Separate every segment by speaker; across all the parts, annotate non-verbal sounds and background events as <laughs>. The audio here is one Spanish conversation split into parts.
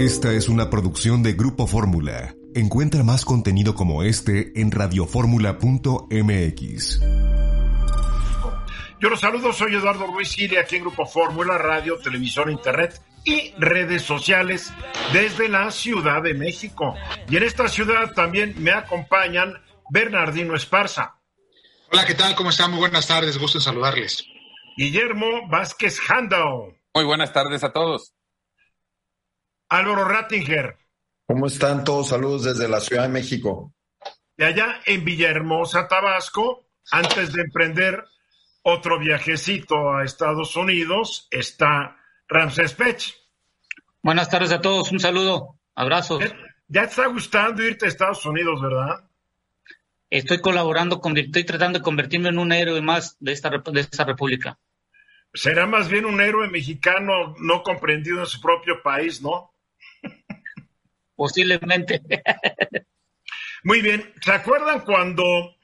Speaker 1: Esta es una producción de Grupo Fórmula. Encuentra más contenido como este en radioformula.mx.
Speaker 2: Yo los saludo, soy Eduardo Ruiz Gili, aquí en Grupo Fórmula, radio, televisión, internet y redes sociales desde la Ciudad de México. Y en esta ciudad también me acompañan Bernardino Esparza.
Speaker 3: Hola, ¿qué tal? ¿Cómo están? Muy buenas tardes, gusto en saludarles.
Speaker 2: Guillermo Vázquez Handel.
Speaker 4: Muy buenas tardes a todos.
Speaker 2: Álvaro Rattinger.
Speaker 5: ¿Cómo están todos? Saludos desde la Ciudad de México.
Speaker 2: De allá en Villahermosa, Tabasco, antes de emprender otro viajecito a Estados Unidos, está Ramses Pech.
Speaker 6: Buenas tardes a todos, un saludo, abrazos.
Speaker 2: Ya te está gustando irte a Estados Unidos, ¿verdad?
Speaker 6: Estoy colaborando, con, estoy tratando de convertirme en un héroe más de esta, de esta república.
Speaker 2: Será más bien un héroe mexicano no comprendido en su propio país, ¿no?
Speaker 6: Posiblemente.
Speaker 2: Muy bien. ¿Se acuerdan cuando,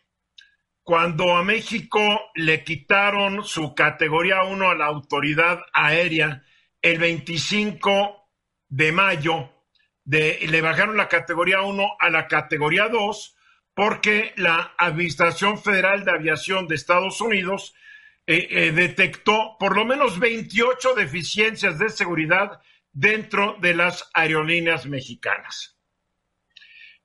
Speaker 2: cuando a México le quitaron su categoría 1 a la autoridad aérea el 25 de mayo? De, le bajaron la categoría 1 a la categoría 2 porque la Administración Federal de Aviación de Estados Unidos eh, eh, detectó por lo menos 28 deficiencias de seguridad dentro de las aerolíneas mexicanas.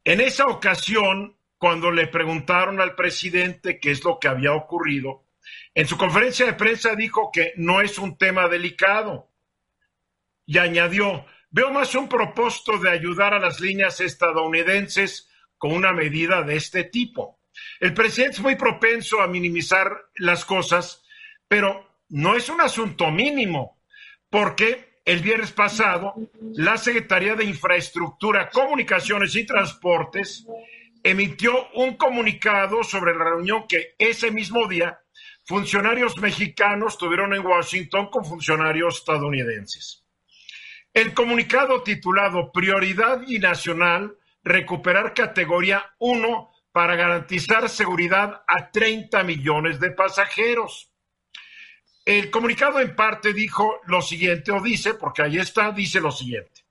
Speaker 2: En esa ocasión, cuando le preguntaron al presidente qué es lo que había ocurrido, en su conferencia de prensa dijo que no es un tema delicado y añadió, veo más un propósito de ayudar a las líneas estadounidenses con una medida de este tipo. El presidente es muy propenso a minimizar las cosas, pero no es un asunto mínimo, porque el viernes pasado, la Secretaría de Infraestructura, Comunicaciones y Transportes emitió un comunicado sobre la reunión que ese mismo día funcionarios mexicanos tuvieron en Washington con funcionarios estadounidenses. El comunicado titulado Prioridad y Nacional, recuperar categoría 1 para garantizar seguridad a 30 millones de pasajeros. El comunicado en parte dijo lo siguiente, o dice, porque ahí está, dice lo siguiente.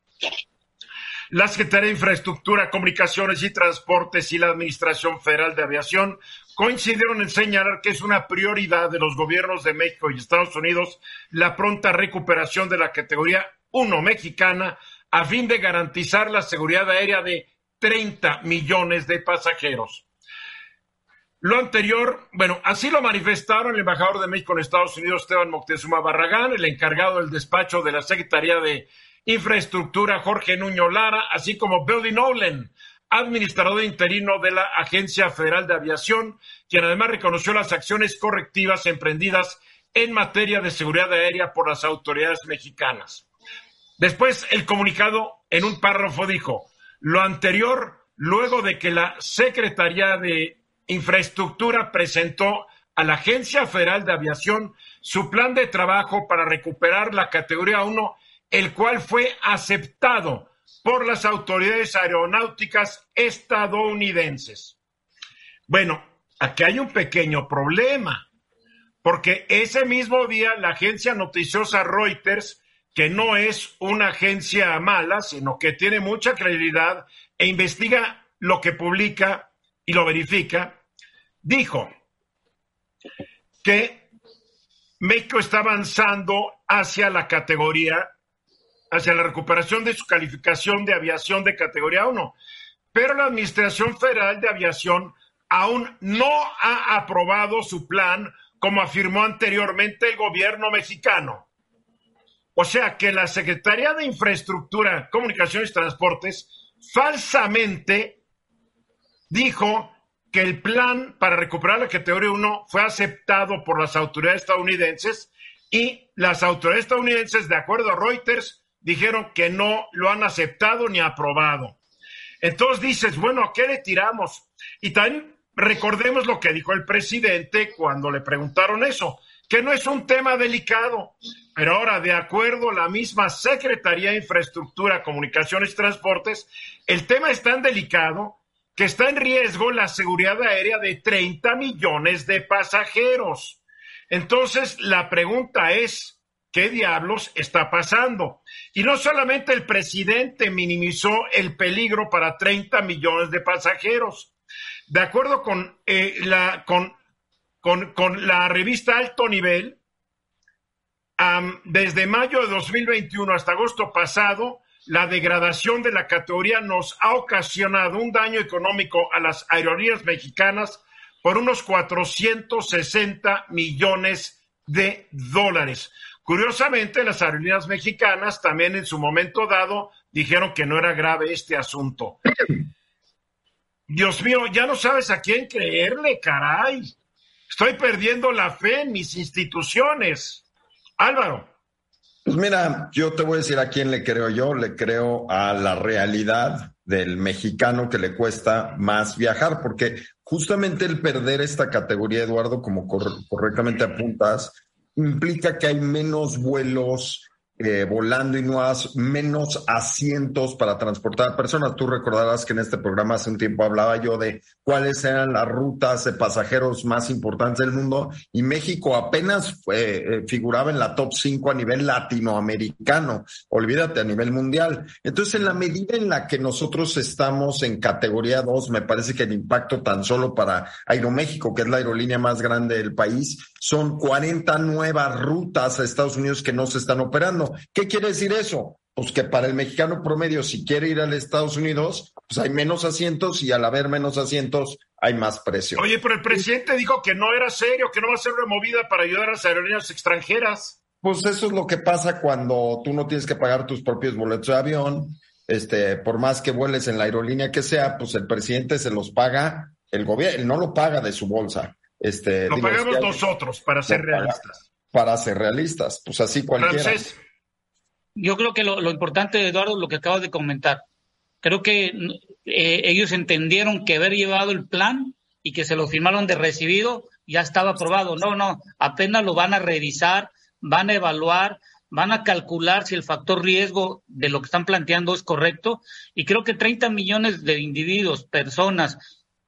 Speaker 2: La Secretaría de Infraestructura, Comunicaciones y Transportes y la Administración Federal de Aviación coincidieron en señalar que es una prioridad de los gobiernos de México y Estados Unidos la pronta recuperación de la categoría 1 mexicana a fin de garantizar la seguridad aérea de 30 millones de pasajeros. Lo anterior, bueno, así lo manifestaron el embajador de México en Estados Unidos, Esteban Moctezuma Barragán, el encargado del despacho de la Secretaría de Infraestructura, Jorge Nuño Lara, así como Billy Nolan, administrador interino de la Agencia Federal de Aviación, quien además reconoció las acciones correctivas emprendidas en materia de seguridad aérea por las autoridades mexicanas. Después, el comunicado en un párrafo dijo, lo anterior, luego de que la Secretaría de Infraestructura presentó a la Agencia Federal de Aviación su plan de trabajo para recuperar la categoría 1, el cual fue aceptado por las autoridades aeronáuticas estadounidenses. Bueno, aquí hay un pequeño problema, porque ese mismo día la agencia noticiosa Reuters, que no es una agencia mala, sino que tiene mucha credibilidad e investiga lo que publica y lo verifica, dijo que México está avanzando hacia la categoría, hacia la recuperación de su calificación de aviación de categoría 1, pero la Administración Federal de Aviación aún no ha aprobado su plan como afirmó anteriormente el gobierno mexicano. O sea que la Secretaría de Infraestructura, Comunicaciones y Transportes falsamente dijo que el plan para recuperar la categoría 1 fue aceptado por las autoridades estadounidenses y las autoridades estadounidenses, de acuerdo a Reuters, dijeron que no lo han aceptado ni aprobado. Entonces dices, bueno, ¿a qué le tiramos? Y también recordemos lo que dijo el presidente cuando le preguntaron eso, que no es un tema delicado, pero ahora, de acuerdo a la misma Secretaría de Infraestructura, Comunicaciones y Transportes, el tema es tan delicado que está en riesgo la seguridad aérea de 30 millones de pasajeros. Entonces, la pregunta es, ¿qué diablos está pasando? Y no solamente el presidente minimizó el peligro para 30 millones de pasajeros. De acuerdo con, eh, la, la revista Alto Nivel, desde mayo de 2021 hasta agosto pasado, la degradación de la categoría nos ha ocasionado un daño económico a las aerolíneas mexicanas por unos 460 millones de dólares. Curiosamente, las aerolíneas mexicanas también en su momento dado dijeron que no era grave este asunto. <clears throat> Dios mío, ya no sabes a quién creerle, caray. Estoy perdiendo la fe en mis instituciones. Álvaro.
Speaker 5: Pues mira, yo te voy a decir a quién le creo yo. Le creo a la realidad del mexicano que le cuesta más viajar, porque justamente el perder esta categoría, Eduardo, como correctamente apuntas, implica que hay menos vuelos eh, volando y no has menos asientos para transportar personas. Tú recordarás que en este programa hace un tiempo hablaba yo de cuáles eran las rutas de pasajeros más importantes del mundo y México apenas eh, figuraba en la top 5 a nivel latinoamericano, olvídate a nivel mundial. Entonces, en la medida en la que nosotros estamos en categoría 2, me parece que el impacto tan solo para Aeroméxico, que es la aerolínea más grande del país, son 40 nuevas rutas a Estados Unidos que no se están operando. ¿Qué quiere decir eso? Pues que para el mexicano promedio, si quiere ir a Estados Unidos, pues hay menos asientos y al haber menos asientos hay más precio.
Speaker 2: Oye, pero el presidente dijo que no era serio, que no va a ser removida para ayudar a las aerolíneas extranjeras.
Speaker 5: Pues eso es lo que pasa cuando tú no tienes que pagar tus propios boletos de avión. Este, por más que vueles en la aerolínea que sea, pues el presidente se los paga, el gobierno no lo paga de su bolsa. Este,
Speaker 2: lo pagamos nosotros, para ser realistas.
Speaker 5: Para ser realistas, pues así cualquiera
Speaker 6: yo creo que lo, importante, Eduardo, lo que acabas de comentar, creo que eh, ellos entendieron que haber llevado el plan y que se lo firmaron de recibido ya estaba aprobado. No, no, apenas lo van a revisar, van a evaluar, van a calcular si el factor riesgo de lo que están planteando es correcto. Y creo que 30 millones de individuos, personas,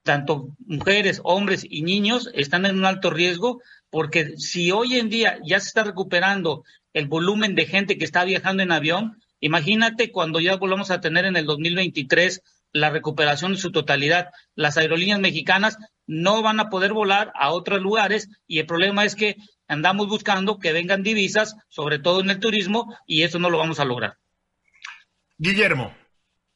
Speaker 6: tanto mujeres, hombres y niños, están en un alto riesgo porque si hoy en día ya se está recuperando el volumen de gente que está viajando en avión, imagínate cuando ya volvamos a tener en el 2023 la recuperación en su totalidad. Las aerolíneas mexicanas no van a poder volar a otros lugares y el problema es que andamos buscando que vengan divisas, sobre todo en el turismo, y eso no lo vamos a lograr.
Speaker 2: Guillermo.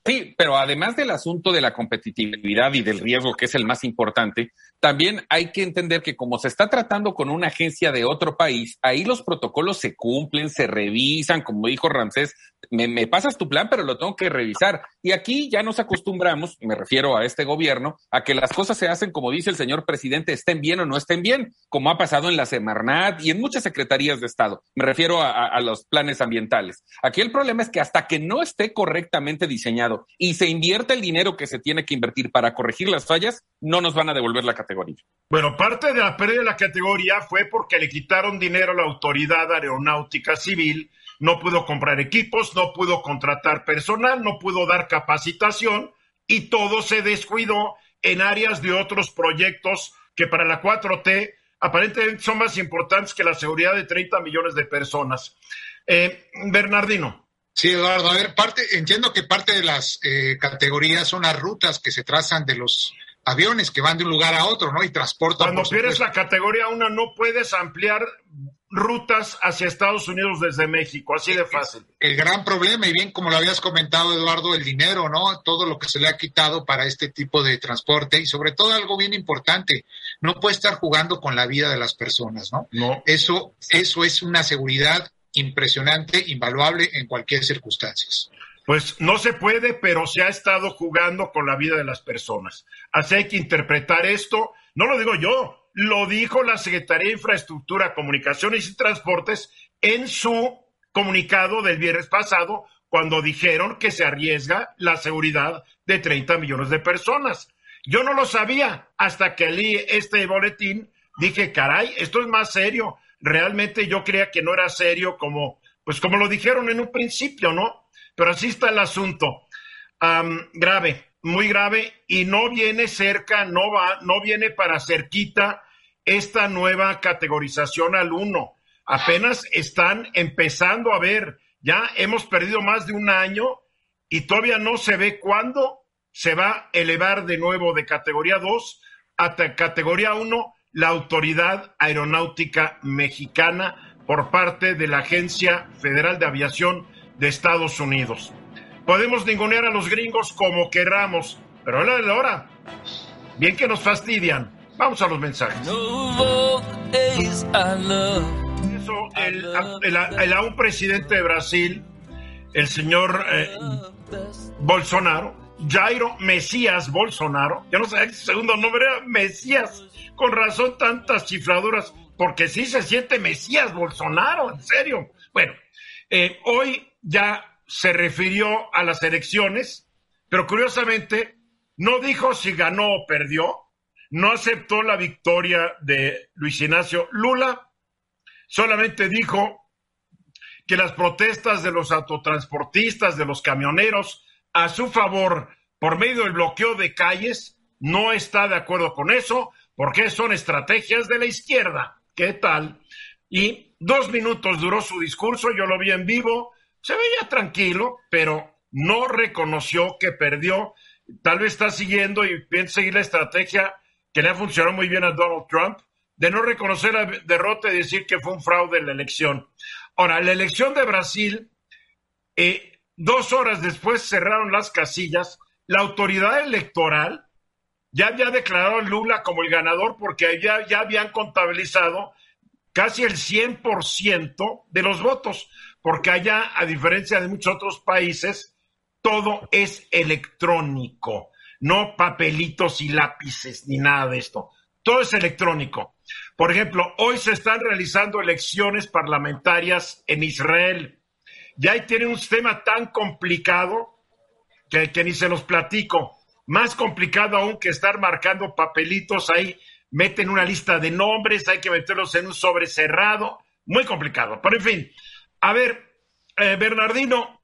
Speaker 4: Sí, pero además del asunto de la competitividad y del riesgo, que es el más importante, también hay que entender que como se está tratando con una agencia de otro país, ahí los protocolos se cumplen, se revisan, como dijo Ramsés, me, pasas tu plan, pero lo tengo que revisar. Y aquí ya nos acostumbramos, me refiero a este gobierno, a que las cosas se hacen como dice el señor presidente, estén bien o no estén bien, como ha pasado en la Semarnat y en muchas secretarías de Estado. Me refiero a, a los planes ambientales. Aquí el problema es que hasta que no esté correctamente diseñado y se invierta el dinero que se tiene que invertir para corregir las fallas, no nos van a devolver la categoría.
Speaker 2: Bueno, parte de la pérdida de la categoría fue porque le quitaron dinero a la Autoridad Aeronáutica Civil, no pudo comprar equipos, no pudo contratar personal, no pudo dar capacitación y todo se descuidó en áreas de otros proyectos que para la 4T aparentemente son más importantes que la seguridad de 30 millones de personas. Eh, Bernardino.
Speaker 3: Sí, Eduardo, a ver, parte, entiendo que parte de las eh, categorías son las rutas que se trazan de los aviones que van de un lugar a otro, ¿no? Y transportan.
Speaker 2: Cuando pierdes la categoría 1 no puedes ampliar rutas hacia Estados Unidos desde México, así de fácil.
Speaker 3: El gran problema, y bien como lo habías comentado, Eduardo, el dinero, ¿no? Todo lo que se le ha quitado para este tipo de transporte y sobre todo algo bien importante, no puede estar jugando con la vida de las personas, ¿no?
Speaker 2: No.
Speaker 3: Eso, eso es una seguridad impresionante, invaluable en cualquier circunstancia.
Speaker 2: Pues no se puede, pero se ha estado jugando con la vida de las personas. Así hay que interpretar esto. No lo digo yo, lo dijo la Secretaría de Infraestructura, Comunicaciones y Transportes en su comunicado del viernes pasado, cuando dijeron que se arriesga la seguridad de 30 millones de personas. Yo no lo sabía hasta que leí este boletín. Dije, caray, esto es más serio. Realmente yo creía que no era serio como, pues como lo dijeron en un principio, ¿no? Pero así está el asunto. grave, muy grave, y no viene cerca, no va, no viene para cerquita esta nueva categorización al uno. apenas están empezando a ver. Ya hemos perdido más de un año y todavía no se ve cuándo se va a elevar de nuevo de categoría 2 a categoría 1 la Autoridad Aeronáutica Mexicana por parte de la Agencia Federal de Aviación de Estados Unidos. Podemos ningunear a los gringos como querramos, pero a la hora, bien que nos fastidian. Vamos a los mensajes. Eso, el, el, aún presidente de Brasil, el señor eh, Bolsonaro, Jairo Mesías Bolsonaro, ya no sé el segundo nombre era Mesías, con razón tantas chifladuras, porque sí se siente Mesías Bolsonaro, en serio. Bueno, eh, hoy ya se refirió a las elecciones, pero curiosamente no dijo si ganó o perdió, no aceptó la victoria de Luis Ignacio Lula, solamente dijo que las protestas de los autotransportistas, de los camioneros, a su favor por medio del bloqueo de calles, no está de acuerdo con eso, porque son estrategias de la izquierda. ¿Qué tal? Y dos minutos duró su discurso, yo lo vi en vivo, se veía tranquilo, pero no reconoció que perdió. Tal vez está siguiendo y piensa seguir la estrategia que le ha funcionado muy bien a Donald Trump, de no reconocer la derrota y decir que fue un fraude en la elección. Ahora, la elección de Brasil, eh, dos horas después cerraron las casillas, la autoridad electoral ya había declarado a Lula como el ganador porque ya, ya habían contabilizado casi el 100% de los votos, porque allá, a diferencia de muchos otros países, todo es electrónico, no papelitos y lápices ni nada de esto. Todo es electrónico. Por ejemplo, hoy se están realizando elecciones parlamentarias en Israel. Ya ahí tiene un sistema tan complicado que, que ni se los platico. Más complicado aún que estar marcando papelitos ahí. Meten una lista de nombres, hay que meterlos en un sobre cerrado. Muy complicado. Pero en fin, a ver, eh, Bernardino,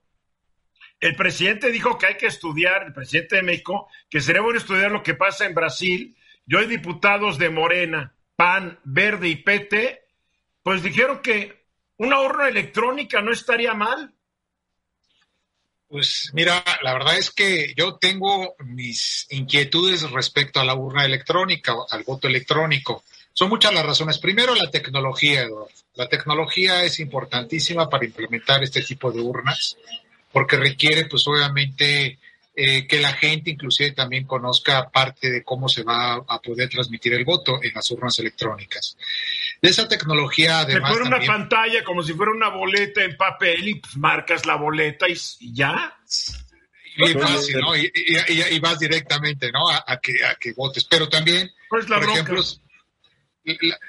Speaker 2: el presidente dijo que hay que estudiar, el presidente de México, que sería bueno estudiar lo que pasa en Brasil. Yo hay diputados de Morena, PAN, Verde y PT, pues dijeron que una urna electrónica no estaría mal.
Speaker 3: Pues mira, la verdad es que yo tengo mis inquietudes respecto a la urna electrónica, al voto electrónico. Son muchas las razones. Primero, la tecnología, Eduardo. La tecnología es importantísima para implementar este tipo de urnas, porque requiere, pues obviamente, eh, que la gente inclusive también conozca parte de cómo se va a poder transmitir el voto en las urnas electrónicas. De esa tecnología, además...
Speaker 2: Se pone una pantalla como si fuera una boleta en papel y pues, marcas la boleta y, ya.
Speaker 3: Y, fácil, ¿no? y, vas directamente, ¿no? A, que, a que votes. Pero también,
Speaker 2: pues por ejemplo,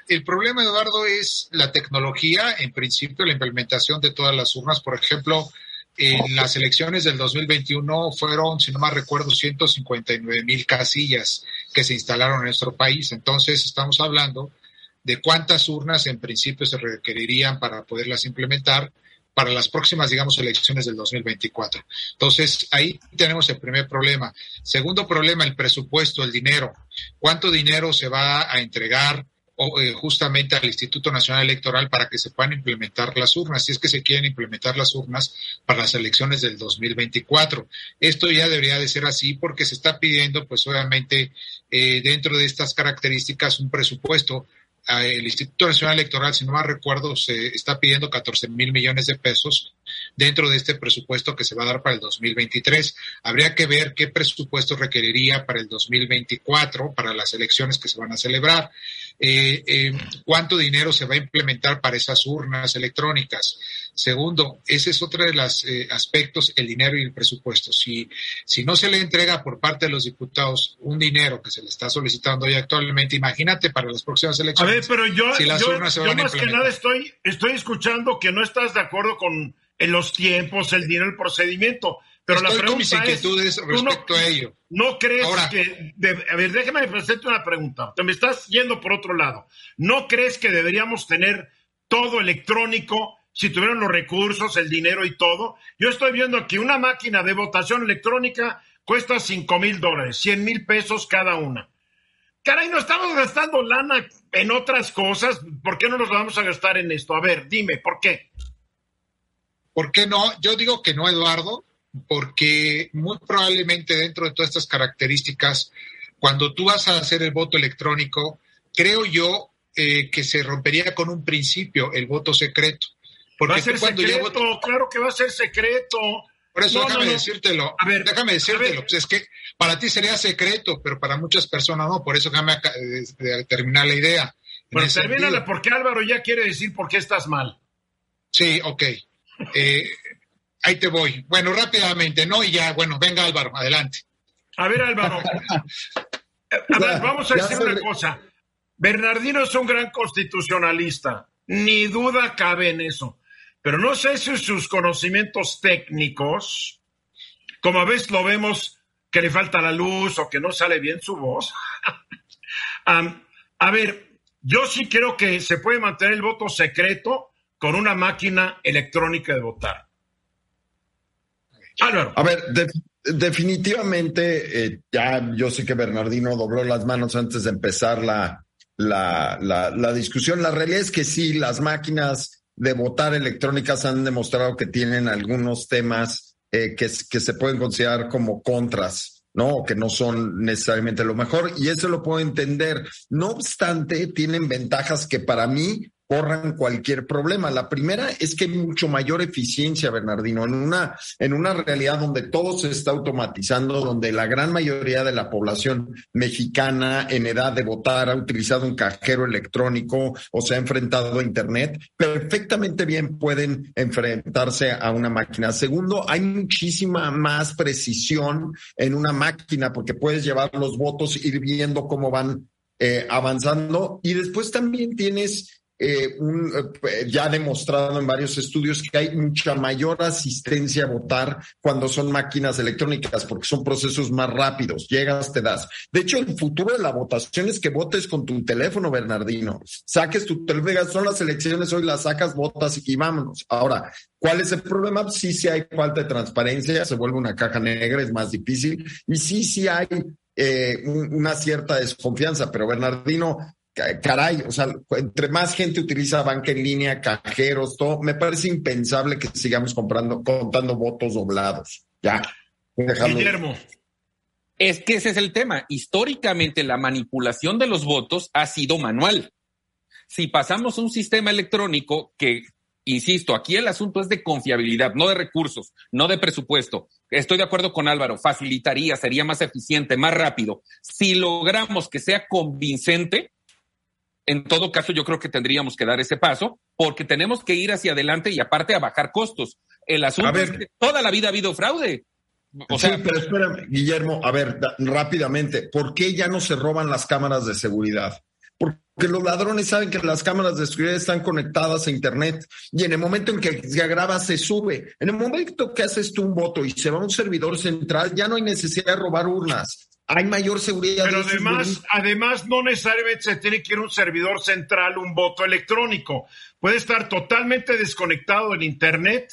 Speaker 3: el problema, Eduardo, es la tecnología, en principio, la implementación de todas las urnas. Por ejemplo, en las elecciones del 2021 fueron, si no mal recuerdo, 159 mil casillas que se instalaron en nuestro país. Entonces, estamos hablando de cuántas urnas en principio se requerirían para poderlas implementar para las próximas, digamos, elecciones del 2024. Entonces, ahí tenemos el primer problema. Segundo problema, el presupuesto, el dinero. ¿Cuánto dinero se va a entregar justamente al Instituto Nacional Electoral para que se puedan implementar las urnas, si es que se quieren implementar las urnas para las elecciones del 2024. Esto ya debería de ser así porque se está pidiendo, pues obviamente, eh, dentro de estas características, un presupuesto el Instituto Nacional Electoral, si no mal recuerdo, se está pidiendo 14 mil millones de pesos dentro de este presupuesto que se va a dar para el 2023. Habría que ver qué presupuesto requeriría para el 2024, para las elecciones que se van a celebrar. Eh, eh, cuánto dinero se va a implementar para esas urnas electrónicas. Segundo, ese es otro de los eh, aspectos, el dinero y el presupuesto. Si, si no se le entrega por parte de los diputados un dinero que se le está solicitando hoy actualmente, imagínate para las próximas elecciones.
Speaker 2: A ver, pero yo, más que nada estoy, estoy escuchando que no estás de acuerdo con los tiempos, el dinero, el procedimiento. Pero la pregunta con
Speaker 3: mis inquietudes respecto a ello.
Speaker 2: ¿No crees que... a ver, déjame presentarte una pregunta. Te me estás yendo por otro lado. ¿No crees que deberíamos tener todo electrónico si tuvieran los recursos, el dinero y todo? Yo estoy viendo que una máquina de votación electrónica cuesta 5 mil dólares, 100 mil pesos cada una. caray, no estamos gastando lana en otras cosas, ¿por qué no nos vamos a gastar en esto? A ver, dime, ¿por qué?
Speaker 3: ¿Por qué no? Yo digo que no, Eduardo, porque muy probablemente dentro de todas estas características, cuando tú vas a hacer el voto electrónico, creo yo eh, que se rompería con un principio el voto secreto.
Speaker 2: Porque va a ser secreto, claro que va a ser secreto.
Speaker 3: Por eso déjame decírtelo. A ver, déjame decírtelo. Pues es que para ti sería secreto, pero para muchas personas no. Por eso déjame terminar la idea.
Speaker 2: Pero termínala porque Álvaro ya quiere decir por qué estás mal.
Speaker 3: Sí, ok. Eh, ahí te voy. Bueno, rápidamente, ¿no? Y ya, bueno, venga Álvaro, adelante.
Speaker 2: A ver, Álvaro. a ver, vamos a decir una cosa. Bernardino es un gran constitucionalista, ni duda cabe en eso. Pero no sé si sus conocimientos técnicos, como a veces lo vemos que le falta la luz o que no sale bien su voz. <laughs> a ver, yo sí creo que se puede mantener el voto secreto con una máquina electrónica de votar.
Speaker 5: Álvaro. A ver, definitivamente, eh, ya yo sé que Bernardino dobló las manos antes de empezar la, la, la discusión. La realidad es que sí, las máquinas de votar electrónicas han demostrado que tienen algunos temas eh, que, que se pueden considerar como contras. ¿no? Que no son necesariamente lo mejor y eso lo puedo entender. No obstante, tienen ventajas que para mí corran cualquier problema. La primera es que hay mucho mayor eficiencia, Bernardino, en una, en una realidad donde todo se está automatizando, donde la gran mayoría de la población mexicana en edad de votar ha utilizado un cajero electrónico o se ha enfrentado a Internet, perfectamente bien pueden enfrentarse a una máquina. Segundo, hay muchísima más precisión en una máquina porque puedes llevar los votos, ir viendo cómo van eh, avanzando y después también tienes eh, un, eh, ya demostrado en varios estudios que hay mucha mayor asistencia a votar cuando son máquinas electrónicas, porque son procesos más rápidos. Llegas, te das. De hecho, el futuro de la votación es que votes con tu teléfono, Bernardino. Saques tu teléfono, son las elecciones, hoy las sacas, votas y vámonos. Ahora, ¿cuál es el problema? Sí, sí hay falta de transparencia, se vuelve una caja negra, es más difícil. Y sí, sí hay eh, una cierta desconfianza, pero Bernardino, caray, o sea, entre más gente utiliza banca en línea, cajeros, todo, me parece impensable que sigamos comprando, contando votos doblados. Ya.
Speaker 2: Guillermo.
Speaker 4: Es que ese es el tema. Históricamente la manipulación de los votos ha sido manual. Si pasamos a un sistema electrónico que, insisto, aquí el asunto es de confiabilidad, no de recursos, no de presupuesto. Estoy de acuerdo con Álvaro, facilitaría, sería más eficiente, más rápido. Si logramos que sea convincente, en todo caso yo creo que tendríamos que dar ese paso porque tenemos que ir hacia adelante y aparte a bajar costos. El asunto es que toda la vida ha habido fraude.
Speaker 5: O sea, pero espérame, Guillermo, a ver, rápidamente, ¿por qué ya no se roban las cámaras de seguridad? Porque los ladrones saben que las cámaras de seguridad están conectadas a Internet y en el momento en que se graba se sube. En el momento que haces tú un voto y se va a un servidor central, ya no hay necesidad de robar urnas hay mayor seguridad.
Speaker 2: Pero además, además no necesariamente se tiene que ir a un servidor central un voto electrónico. Puede estar totalmente desconectado en Internet.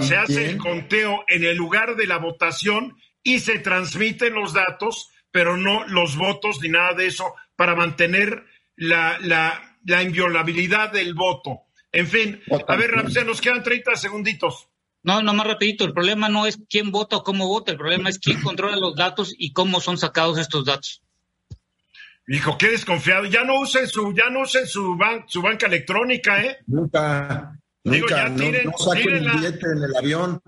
Speaker 2: Se hace el conteo en el lugar de la votación y se transmiten los datos, pero no los votos ni nada de eso para mantener la, la, la inviolabilidad del voto. En fin, a ver, Ramsey, nos quedan 30 segunditos.
Speaker 6: No, no más rapidito, el problema no es quién vota o cómo vota, el problema es quién controla los datos y cómo son sacados estos datos.
Speaker 2: Hijo, qué desconfiado. Ya no usen su, ya no usen su, su banca electrónica, ¿eh?
Speaker 5: Nunca, Digo, nunca, ya tiren, no, saquen el billete en el avión.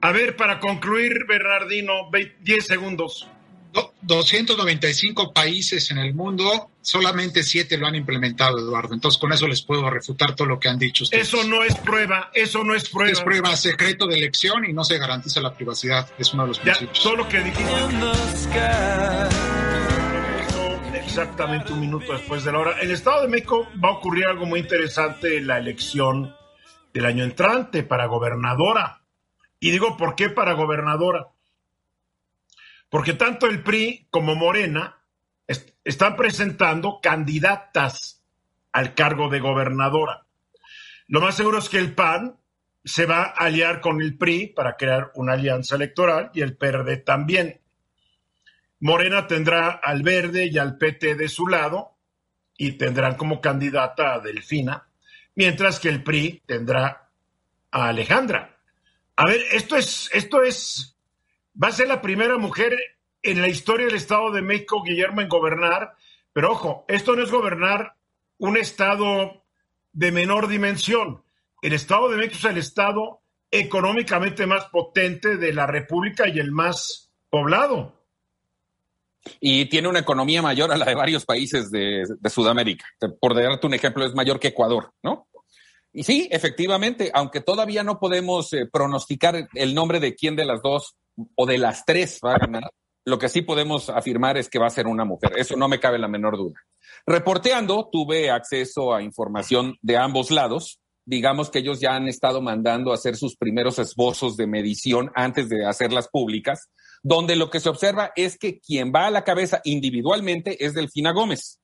Speaker 2: A ver, para concluir, Bernardino, 10 segundos.
Speaker 3: 295 países en el mundo, solamente siete lo han implementado, Eduardo. Entonces, con eso les puedo refutar todo lo que han dicho ustedes.
Speaker 2: Eso no es prueba, eso no es prueba.
Speaker 3: Es prueba secreto de elección y no se garantiza la privacidad. Es uno de los principios.
Speaker 2: Todo lo que. Exactamente un minuto después de la hora. En el Estado de México va a ocurrir algo muy interesante en la elección del año entrante para gobernadora. Y digo, ¿por qué para gobernadora? Porque tanto el PRI como Morena están presentando candidatas al cargo de gobernadora. Lo más seguro es que el PAN se va a aliar con el PRI para crear una alianza electoral y el PRD también. Morena tendrá al Verde y al PT de su lado y tendrán como candidata a Delfina, mientras que el PRI tendrá a Alejandra. A ver, esto es, esto es, va a ser la primera mujer en la historia del Estado de México, Guillermo, en gobernar, pero ojo, esto no es gobernar un Estado de menor dimensión. El Estado de México es el Estado económicamente más potente de la República y el más poblado
Speaker 4: y tiene una economía mayor a la de varios países de, Sudamérica. Por darte un ejemplo, es mayor que Ecuador, ¿no? Y sí, efectivamente, aunque todavía no podemos eh, pronosticar el nombre de quién de las dos o de las tres va a ganar, lo que sí podemos afirmar es que va a ser una mujer. Eso no me cabe la menor duda. Reporteando, tuve acceso a información de ambos lados. Digamos que ellos ya han estado mandando a hacer sus primeros esbozos de medición antes de hacerlas públicas donde lo que se observa es que quien va a la cabeza individualmente es Delfina Gómez.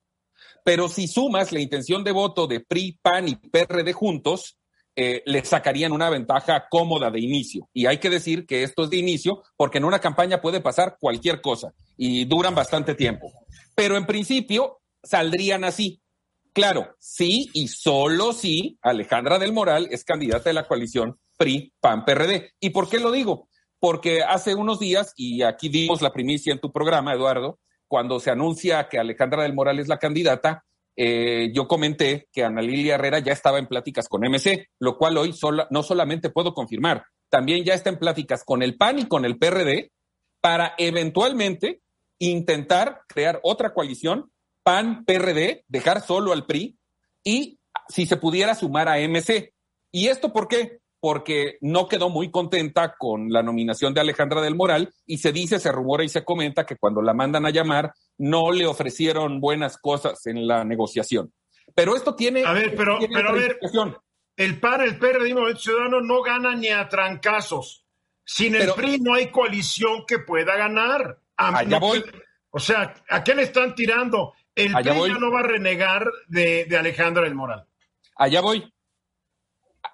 Speaker 4: Pero si sumas la intención de voto de PRI, PAN y PRD juntos, eh, le sacarían una ventaja cómoda de inicio. Y hay que decir que esto es de inicio porque en una campaña puede pasar cualquier cosa y duran bastante tiempo. Pero en principio saldrían así. Claro, sí y solo si Alejandra del Moral es candidata de la coalición PRI, PAN, PRD. ¿Y por qué lo digo? porque hace unos días, y aquí dimos la primicia en tu programa, Eduardo, cuando se anuncia que Alejandra del Moral es la candidata, eh, yo comenté que Ana Lilia Herrera ya estaba en pláticas con MC, lo cual hoy no solamente puedo confirmar, también ya está en pláticas con el PAN y con el PRD para eventualmente intentar crear otra coalición, PAN-PRD, dejar solo al PRI y si se pudiera sumar a MC. ¿Y esto por qué? porque no quedó muy contenta con la nominación de Alejandra del Moral y se dice, se rumora y se comenta que cuando la mandan a llamar no le ofrecieron buenas cosas en la negociación. Pero esto tiene...
Speaker 2: A ver, pero, pero a ver, el PAN, el PRD y Movimiento Ciudadano no gana ni a trancazos. Sin el PRI no hay coalición que pueda ganar.
Speaker 4: allá voy.
Speaker 2: o sea, ¿a qué le están tirando? El PRI ya no va a renegar de, de Alejandra del Moral.
Speaker 4: Allá voy.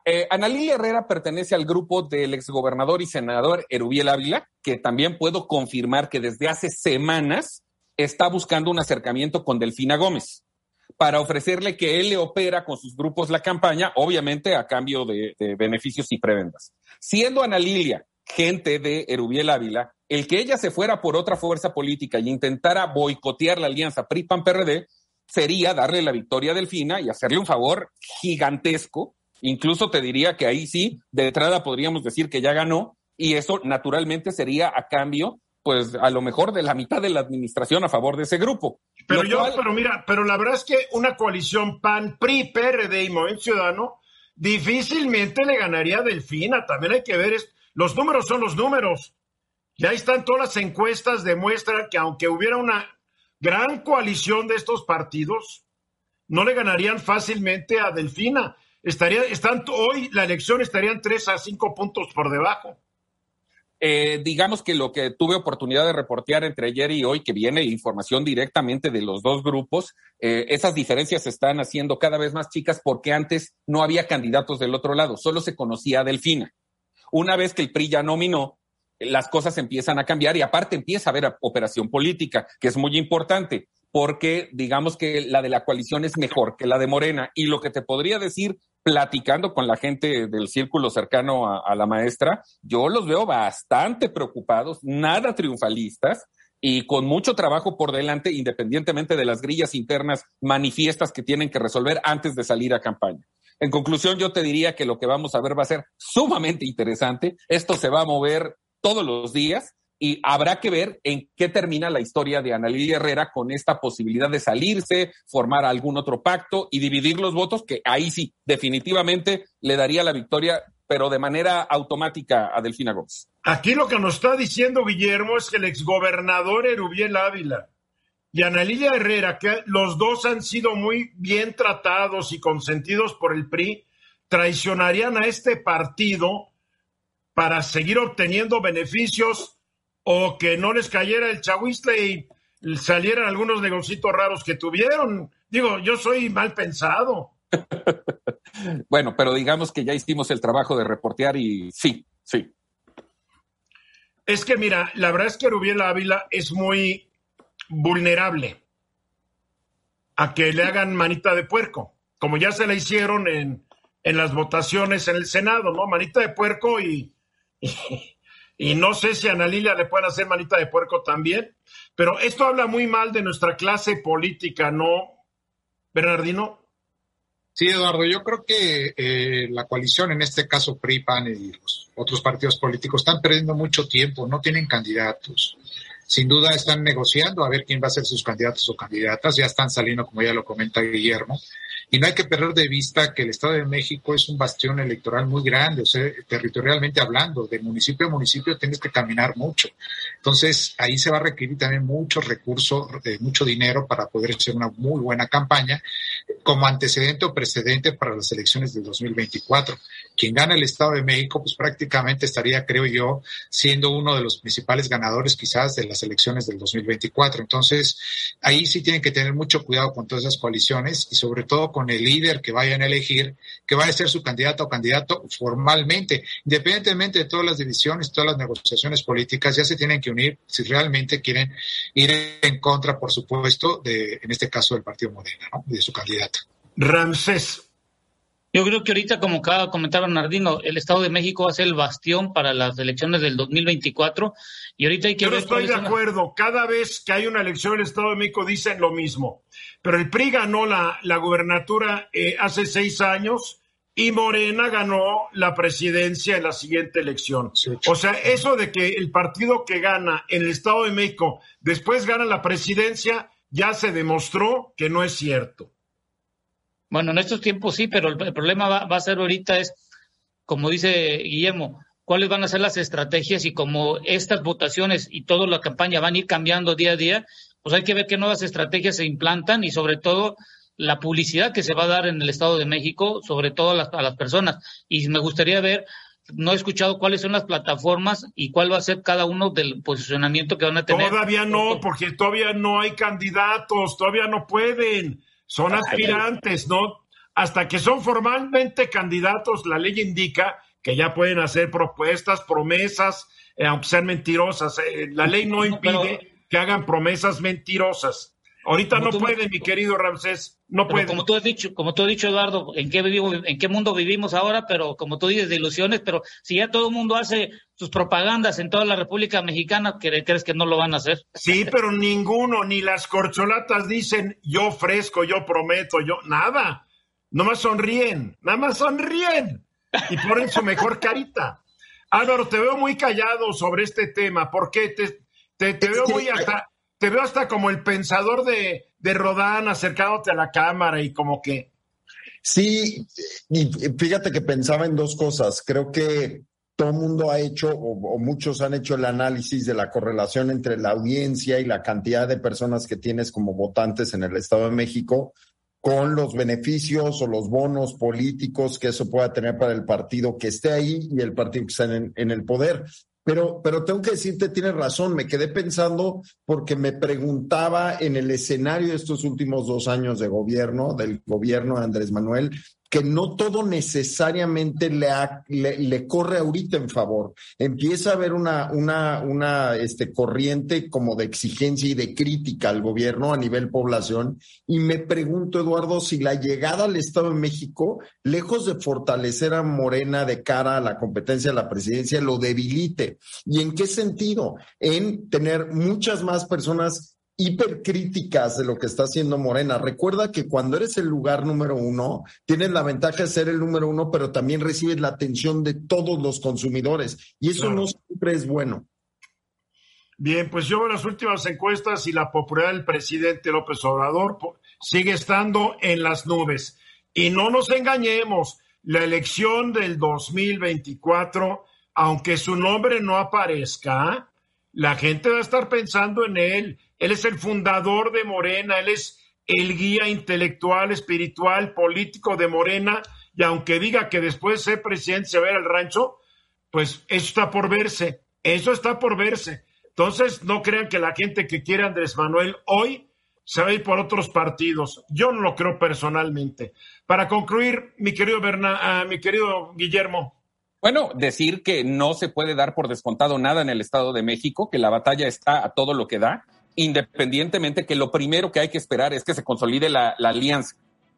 Speaker 4: Eh, Ana Lilia Herrera pertenece al grupo del exgobernador y senador Erubiel Ávila, que también puedo confirmar que desde hace semanas está buscando un acercamiento con Delfina Gómez para ofrecerle que él le opera con sus grupos la campaña, obviamente a cambio de, beneficios y prebendas. Siendo Ana Lilia gente de Erubiel Ávila, el que ella se fuera por otra fuerza política y intentara boicotear la alianza PRI-PAN-PRD sería darle la victoria a Delfina y hacerle un favor gigantesco Incluso te diría que ahí sí, de entrada podríamos decir que ya ganó y eso naturalmente sería a cambio, pues a lo mejor de la mitad de la administración a favor de ese grupo.
Speaker 2: Pero yo, pero mira, pero la verdad es que una coalición PAN, PRI, PRD y Movimiento Ciudadano difícilmente le ganaría a Delfina. También hay que ver, los números son los números. Ya están todas las encuestas, demuestran que aunque hubiera una gran coalición de estos partidos, no le ganarían fácilmente a Delfina estaría, están, hoy la elección estarían tres a cinco puntos por debajo.
Speaker 4: Eh, digamos que lo que tuve oportunidad de reportear entre ayer y hoy, que viene información directamente de los dos grupos, eh, esas diferencias se están haciendo cada vez más chicas porque antes no había candidatos del otro lado, solo se conocía a Delfina. Una vez que el PRI ya nominó, las cosas empiezan a cambiar y aparte empieza a haber operación política, que es muy importante porque digamos que la de la coalición es mejor que la de Morena. Y lo que te podría decir, platicando con la gente del círculo cercano a, la maestra, yo los veo bastante preocupados, nada triunfalistas y con mucho trabajo por delante, independientemente de las grillas internas manifiestas que tienen que resolver antes de salir a campaña. En conclusión, yo te diría que lo que vamos a ver va a ser sumamente interesante. Esto se va a mover todos los días y habrá que ver en qué termina la historia de Ana Lilia Herrera con esta posibilidad de salirse, formar algún otro pacto y dividir los votos, que ahí sí, definitivamente le daría la victoria, pero de manera automática a Delfina Gómez.
Speaker 2: Aquí lo que nos está diciendo Guillermo es que el exgobernador Erubiel Ávila y Ana Lilia Herrera, que los dos han sido muy bien tratados y consentidos por el PRI, traicionarían a este partido para seguir obteniendo beneficios o que no les cayera el chahuistle y salieran algunos negocitos raros que tuvieron. Digo, yo soy mal pensado. <laughs>
Speaker 4: bueno, pero digamos que ya hicimos el trabajo de reportear y sí, sí.
Speaker 2: Es que mira, la verdad es que Rubiel Ávila es muy vulnerable a que le hagan manita de puerco, como ya se la hicieron en, en las votaciones en el Senado, ¿no? Manita de puerco y, <laughs> y, no sé si a Ana Lilia le pueden hacer manita de puerco también, pero esto habla muy mal de nuestra clase política, ¿no, Bernardino?
Speaker 3: Sí, Eduardo, yo creo que eh, la coalición, en este caso PRI, PAN y los otros partidos políticos, están perdiendo mucho tiempo, no tienen candidatos. Sin duda están negociando a ver quién va a ser sus candidatos o candidatas, ya están saliendo, como ya lo comenta Guillermo, y no hay que perder de vista que el Estado de México es un bastión electoral muy grande, o sea, territorialmente hablando, de municipio a municipio tienes que caminar mucho. Entonces, ahí se va a requerir también mucho recurso, eh, mucho dinero para poder hacer una muy buena campaña como antecedente o precedente para las elecciones del 2024. Quien gana el Estado de México, pues prácticamente estaría, creo yo, siendo uno de los principales ganadores quizás de las elecciones del 2024. Entonces, ahí sí tienen que tener mucho cuidado con todas esas coaliciones y sobre todo con el líder que vayan a elegir, que vaya a ser su candidato o candidato formalmente, independientemente de todas las divisiones, todas las negociaciones políticas, ya se tienen que unir si realmente quieren ir en contra, por supuesto, de, en este caso, del Partido Morena, ¿no? de su candidato.
Speaker 2: Ramsés.
Speaker 6: Yo creo que ahorita, como acaba de comentar Bernardino, el Estado de México va a ser el bastión para las elecciones del 2024 y ahorita hay que
Speaker 2: Yo no estoy de acuerdo. Cada vez que hay una elección en el Estado de México dicen lo mismo. Pero el PRI ganó la, la gubernatura eh, hace seis años y Morena ganó la presidencia en la siguiente elección. O sea, eso de que el partido que gana en el Estado de México después gana la presidencia, ya se demostró que no es cierto.
Speaker 6: Bueno, en estos tiempos sí, pero el, problema va, a ser ahorita es, como dice Guillermo, cuáles van a ser las estrategias y como estas votaciones y toda la campaña van a ir cambiando día a día, pues hay que ver qué nuevas estrategias se implantan y sobre todo la publicidad que se va a dar en el Estado de México, sobre todo a las, a las personas. Y me gustaría ver no he escuchado cuáles son las plataformas y cuál va a ser cada uno del posicionamiento que van a tener.
Speaker 2: Todavía no, porque todavía no hay candidatos, todavía no pueden son aspirantes, ¿no? Hasta que son formalmente candidatos, la ley indica que ya pueden hacer propuestas, promesas, eh, aunque sean mentirosas. Eh, la ley no impide que hagan promesas mentirosas. Ahorita no puede, mi querido Ramsés, no puede.
Speaker 6: Como tú has dicho, como tú has dicho, Eduardo, ¿en qué, en qué mundo vivimos ahora? Pero como tú dices, de ilusiones, pero si ya todo el mundo hace sus propagandas en toda la República Mexicana, ¿crees que no lo van a hacer?
Speaker 2: Sí, pero ninguno, ni las corcholatas dicen yo ofrezco, yo prometo, yo, nada. Nomás sonríen, nada más sonríen y ponen su mejor carita. Álvaro, te veo muy callado sobre este tema. ¿Por qué? Te, te, te veo muy hasta te veo hasta como el pensador de, de Rodán acercándote a la cámara y como que...
Speaker 5: Sí, y fíjate que pensaba en dos cosas. Creo que todo el mundo ha hecho, o, muchos han hecho el análisis de la correlación entre la audiencia y la cantidad de personas que tienes como votantes en el Estado de México con los beneficios o los bonos políticos que eso pueda tener para el partido que esté ahí y el partido que está en, en el poder. Pero, pero tengo que decirte, tienes razón, me quedé pensando porque me preguntaba en el escenario de estos últimos dos años de gobierno, del gobierno de Andrés Manuel, que no todo necesariamente le, le, corre ahorita en favor. Empieza a haber una, una, una este, corriente como de exigencia y de crítica al gobierno a nivel población. Y me pregunto, Eduardo, si la llegada al Estado de México, lejos de fortalecer a Morena de cara a la competencia de la presidencia, lo debilite. ¿Y en qué sentido? En tener muchas más personas hipercríticas de lo que está haciendo Morena. Recuerda que cuando eres el lugar número uno, tienes la ventaja de ser el número uno, pero también recibes la atención de todos los consumidores y eso no siempre es bueno.
Speaker 2: Bien, pues yo veo las últimas encuestas y la popularidad del presidente López Obrador sigue estando en las nubes. Y no nos engañemos, la elección del 2024, aunque su nombre no aparezca, la gente va a estar pensando en él él es el fundador de Morena, él es el guía intelectual, espiritual, político de Morena, y aunque diga que después de ser presidente se va a ir al rancho, pues eso está por verse, eso está por verse. Entonces, no crean que la gente que quiere Andrés Manuel hoy se va a ir por otros partidos. Yo no lo creo personalmente. Para concluir, mi querido, Berna, uh, mi querido Guillermo.
Speaker 4: Bueno, decir que no se puede dar por descontado nada en el Estado de México, que la batalla está a todo lo que da independientemente que lo primero que hay que esperar es que se consolide la, alianza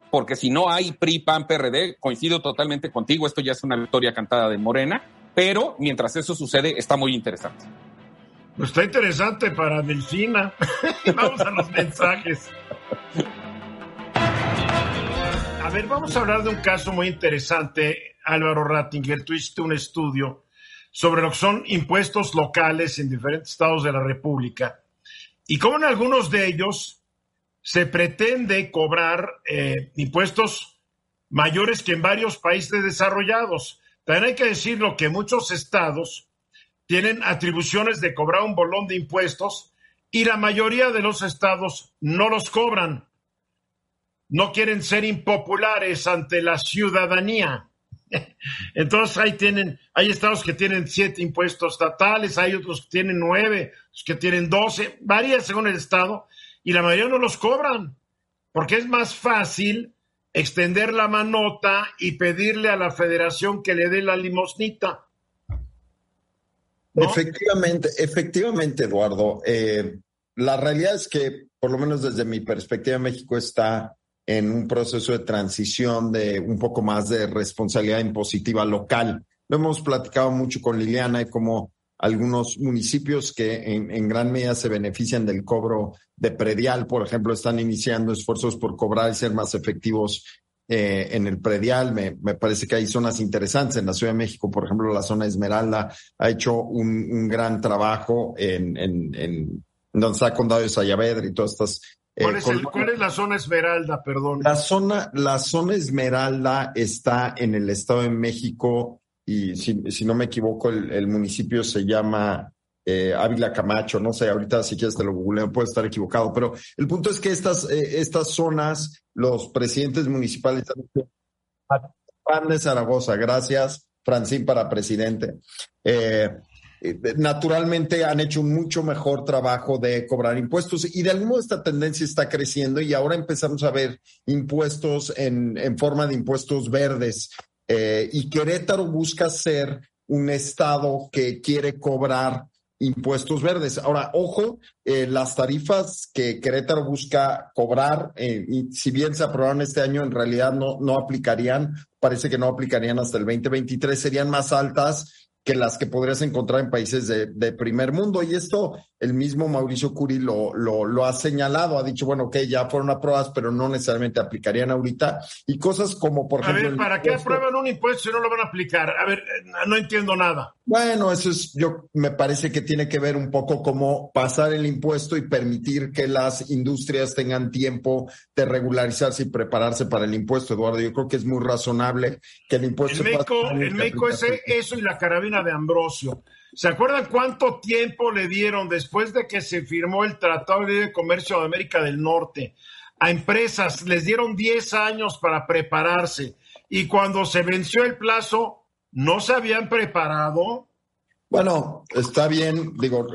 Speaker 4: porque si no hay PRI, PAN, PRD, coincido totalmente contigo, esto ya es una victoria cantada de Morena, pero mientras eso sucede está muy interesante.
Speaker 2: Pues está interesante para Delfina. <laughs> vamos a los mensajes. A ver, vamos a hablar de un caso muy interesante, Álvaro Rattinger. Tú hiciste un estudio sobre lo que son impuestos locales en diferentes estados de la República y cómo en algunos de ellos se pretende cobrar eh, impuestos mayores que en varios países desarrollados. También hay que decirlo que muchos estados tienen atribuciones de cobrar un bolón de impuestos y la mayoría de los estados no los cobran. No quieren ser impopulares ante la ciudadanía. <laughs> Entonces ahí tienen, hay estados que tienen siete impuestos estatales, hay otros que tienen nueve, que tienen doce, varía según el estado, y la mayoría no los cobran, porque es más fácil extender la manota y pedirle a la federación que le dé la limosnita.
Speaker 5: Efectivamente, efectivamente, Eduardo. Eh, la realidad es que, por lo menos desde mi perspectiva, México está en un proceso de transición de un poco más de responsabilidad impositiva local. Lo hemos platicado mucho con Liliana y cómo algunos municipios que en, gran medida se benefician del cobro de predial, por ejemplo, están iniciando esfuerzos por cobrar y ser más efectivos eh, en el predial. Me, parece que hay zonas interesantes. En la Ciudad de México, por ejemplo, la zona Esmeralda ha hecho un, gran trabajo en, en, donde está Condado de Sayavedra y todas estas
Speaker 2: eh, ¿Cuál, es ¿Cuál, es la zona Esmeralda, perdón?
Speaker 5: La zona, la zona Esmeralda está en el Estado de México, y si, no me equivoco, el, municipio se llama eh, Ávila Camacho, no sé, ahorita si quieres te lo googleo, puede estar equivocado, pero el punto es que estas, eh, estas zonas, los presidentes municipales, Pan de Zaragoza, gracias, Francín para presidente. Eh, naturalmente han hecho un mucho mejor trabajo de cobrar impuestos y de algún modo esta tendencia está creciendo y ahora empezamos a ver impuestos en, en forma de impuestos verdes eh, y Querétaro busca ser un estado que quiere cobrar impuestos verdes. Ahora, ojo, eh, las tarifas que Querétaro busca cobrar, eh, y si bien se aprobaron este año, en realidad no, no aplicarían, parece que no aplicarían hasta el 2023, serían más altas que las que podrías encontrar en países de, primer mundo. Y esto el mismo Mauricio Curi lo, lo, ha señalado, ha dicho, bueno, que ya fueron aprobadas, pero no necesariamente aplicarían ahorita. Y cosas como, por ejemplo...
Speaker 2: A ver, ¿para qué aprueban un impuesto si no lo van a aplicar? A ver, no entiendo nada.
Speaker 5: Bueno, eso es, yo me parece que tiene que ver un poco como pasar el impuesto y permitir que las industrias tengan tiempo de regularizarse y prepararse para el impuesto, Eduardo. Yo creo que es muy razonable que el impuesto...
Speaker 2: El México, el México es eso y la carabina de Ambrosio. ¿Se acuerdan cuánto tiempo le dieron después de que se firmó el Tratado de Comercio de América del Norte a empresas? Les dieron 10 años para prepararse y cuando se venció el plazo, no se habían preparado.
Speaker 5: Bueno, está bien, digo,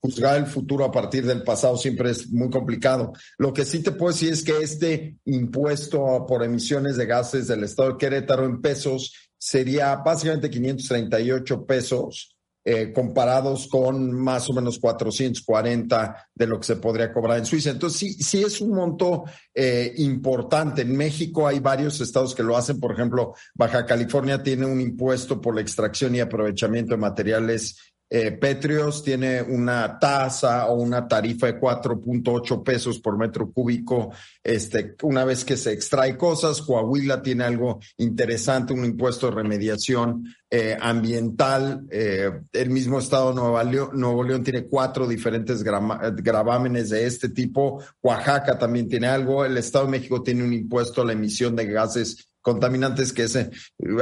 Speaker 5: juzgar el futuro a partir del pasado siempre es muy complicado. Lo que sí te puedo decir es que este impuesto por emisiones de gases del estado de Querétaro en pesos sería básicamente 538 pesos. Eh, comparados con más o menos 440 de lo que se podría cobrar en Suiza. Entonces, sí, sí es un monto eh, importante. En México hay varios estados que lo hacen. Por ejemplo, Baja California tiene un impuesto por la extracción y aprovechamiento de materiales eh, Petrios tiene una tasa o una tarifa de 4.8 pesos por metro cúbico este, una vez que se extrae cosas. Coahuila tiene algo interesante, un impuesto de remediación eh, ambiental. Eh, el mismo estado de Nuevo León tiene cuatro diferentes gravámenes de este tipo. Oaxaca también tiene algo. El Estado de México tiene un impuesto a la emisión de gases contaminantes que ese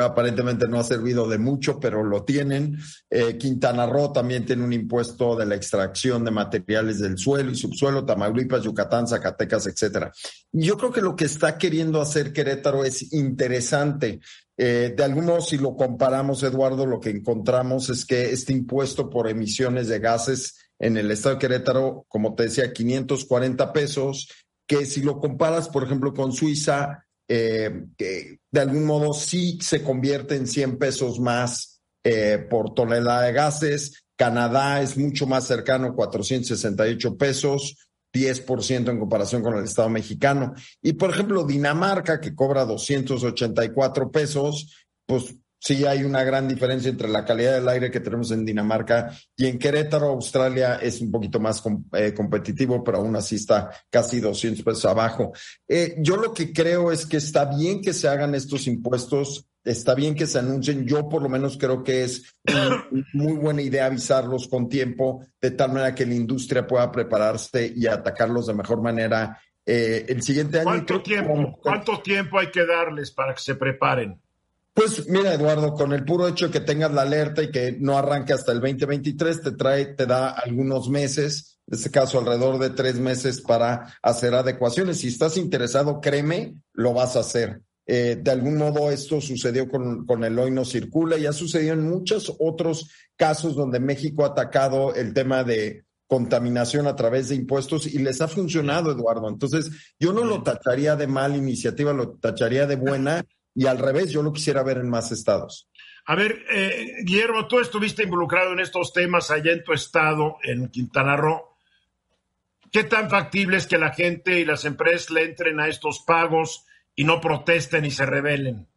Speaker 5: aparentemente no ha servido de mucho, pero lo tienen. Eh, Quintana Roo también tiene un impuesto de la extracción de materiales del suelo y subsuelo, Tamaulipas, Yucatán, Zacatecas, etcétera. Yo creo que lo que está queriendo hacer Querétaro es interesante. Eh, de algún modo, si lo comparamos, Eduardo, lo que encontramos es que este impuesto por emisiones de gases en el estado de Querétaro, como te decía, 540 pesos, que si lo comparas, por ejemplo, con Suiza, eh, que de algún modo sí se convierte en 100 pesos más eh, por tonelada de gases. Canadá es mucho más cercano, 468 pesos. 10% en comparación con el Estado mexicano. Y por ejemplo, Dinamarca, que cobra 284 pesos, pues sí hay una gran diferencia entre la calidad del aire que tenemos en Dinamarca y en Querétaro, Australia es un poquito más eh, competitivo, pero aún así está casi 200 pesos abajo. Eh, yo lo que creo es que está bien que se hagan estos impuestos, está bien que se anuncien. Yo por lo menos creo que es muy buena idea avisarlos con tiempo, de tal manera que la industria pueda prepararse y atacarlos de mejor manera eh, el siguiente año.
Speaker 2: ¿Cuánto tiempo, ¿Cuánto tiempo hay que darles para que se preparen?
Speaker 5: Pues mira, Eduardo, con el puro hecho de que tengas la alerta y que no arranque hasta el 2023, te trae, te da algunos meses, en este caso alrededor de tres meses para hacer adecuaciones. Si estás interesado, créeme, lo vas a hacer. Eh, de algún modo esto sucedió con, con el hoy no circula y ha sucedido en muchos otros casos donde México ha atacado el tema de contaminación a través de impuestos y les ha funcionado, Eduardo. Entonces, yo no lo tacharía de mala iniciativa, lo tacharía de buena y al revés, yo lo quisiera ver en más estados.
Speaker 2: A ver, eh, Guillermo, tú estuviste involucrado en estos temas allá en tu estado, en Quintana Roo. ¿Qué tan factible es que la gente y las empresas le entren a estos pagos y no protesten y se rebelen?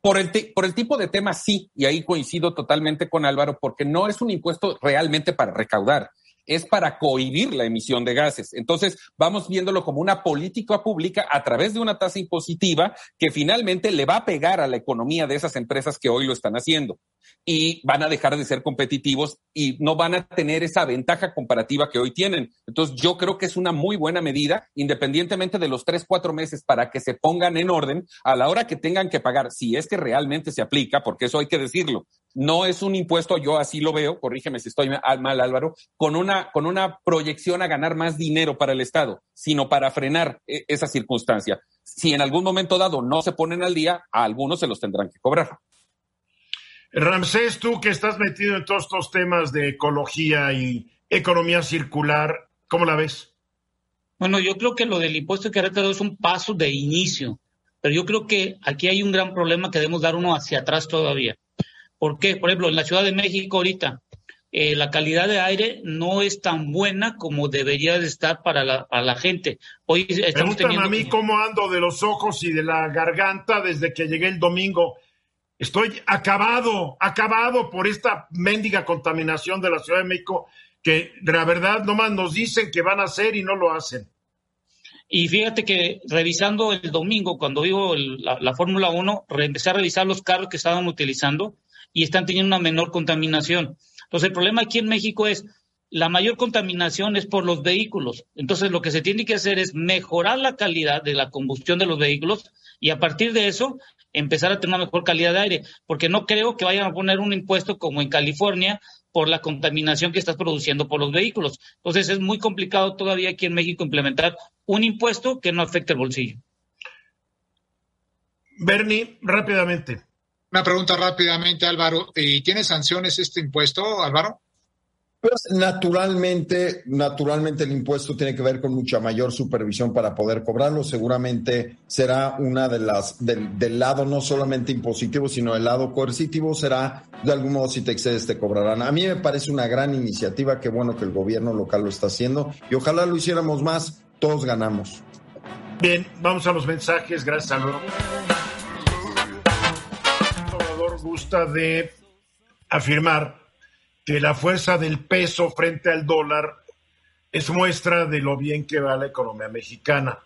Speaker 4: Por el, por el tipo de tema, sí, y ahí coincido totalmente con Álvaro, porque no es un impuesto realmente para recaudar es para cohibir la emisión de gases. Entonces, vamos viéndolo como una política pública a través de una tasa impositiva que finalmente le va a pegar a la economía de esas empresas que hoy lo están haciendo y van a dejar de ser competitivos y no van a tener esa ventaja comparativa que hoy tienen. Entonces, yo creo que es una muy buena medida, independientemente de los tres, cuatro meses, para que se pongan en orden a la hora que tengan que pagar, si es que realmente se aplica, porque eso hay que decirlo. No es un impuesto, yo así lo veo, corrígeme si estoy mal, Álvaro, con una, con una proyección a ganar más dinero para el Estado, sino para frenar e, esa circunstancia. Si en algún momento dado no se ponen al día, a algunos se los tendrán que cobrar.
Speaker 2: Ramsés, tú que estás metido en todos estos temas de ecología y economía circular, ¿cómo la ves?
Speaker 6: Bueno, yo creo que lo del impuesto de Querétaro es un paso de inicio, pero yo creo que aquí hay un gran problema que debemos dar uno hacia atrás todavía. ¿Por qué? Por ejemplo, en la Ciudad de México ahorita, eh, la calidad de aire no es tan buena como debería de estar para la, para la gente.
Speaker 2: Hoy estamos teniendo... a mí cómo ando de los ojos y de la garganta desde que llegué el domingo. Estoy acabado, acabado por esta mendiga contaminación de la Ciudad de México que la verdad nomás nos dicen que van a hacer y no lo hacen.
Speaker 6: Y fíjate que revisando el domingo, cuando vivo la, Fórmula 1, empecé a revisar los carros que estaban utilizando y están teniendo una menor contaminación. Entonces, el problema aquí en México es, la mayor contaminación es por los vehículos. Entonces, lo que se tiene que hacer es mejorar la calidad de la combustión de los vehículos y a partir de eso empezar a tener una mejor calidad de aire, porque no creo que vayan a poner un impuesto como en California por la contaminación que estás produciendo por los vehículos. Entonces es muy complicado todavía aquí en México implementar un impuesto que no afecte el bolsillo.
Speaker 2: Bernie, rápidamente.
Speaker 3: Una pregunta rápidamente, Álvaro. ¿Y tiene sanciones este impuesto, Álvaro?
Speaker 5: Pues naturalmente, naturalmente el impuesto tiene que ver con mucha mayor supervisión para poder cobrarlo. Seguramente será una de las del, del, lado no solamente impositivo, sino del lado coercitivo será de algún modo si te excedes te cobrarán. A mí me parece una gran iniciativa, qué bueno que el gobierno local lo está haciendo y ojalá lo hiciéramos más, todos ganamos.
Speaker 2: Bien, vamos a los mensajes, gracias. Salvador gusta de afirmar que la fuerza del peso frente al dólar es muestra de lo bien que va la economía mexicana.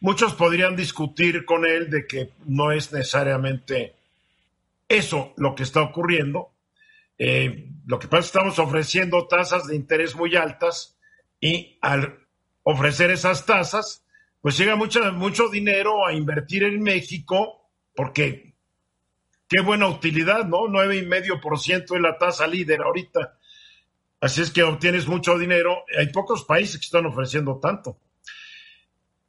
Speaker 2: Muchos podrían discutir con él de que no es necesariamente eso lo que está ocurriendo. Eh, lo que pasa es que estamos ofreciendo tasas de interés muy altas y al ofrecer esas tasas, pues llega mucho, mucho dinero a invertir en México porque qué buena utilidad, ¿no? Nueve y medio por ciento es la tasa líder ahorita. Así es que obtienes mucho dinero. Hay pocos países que están ofreciendo tanto.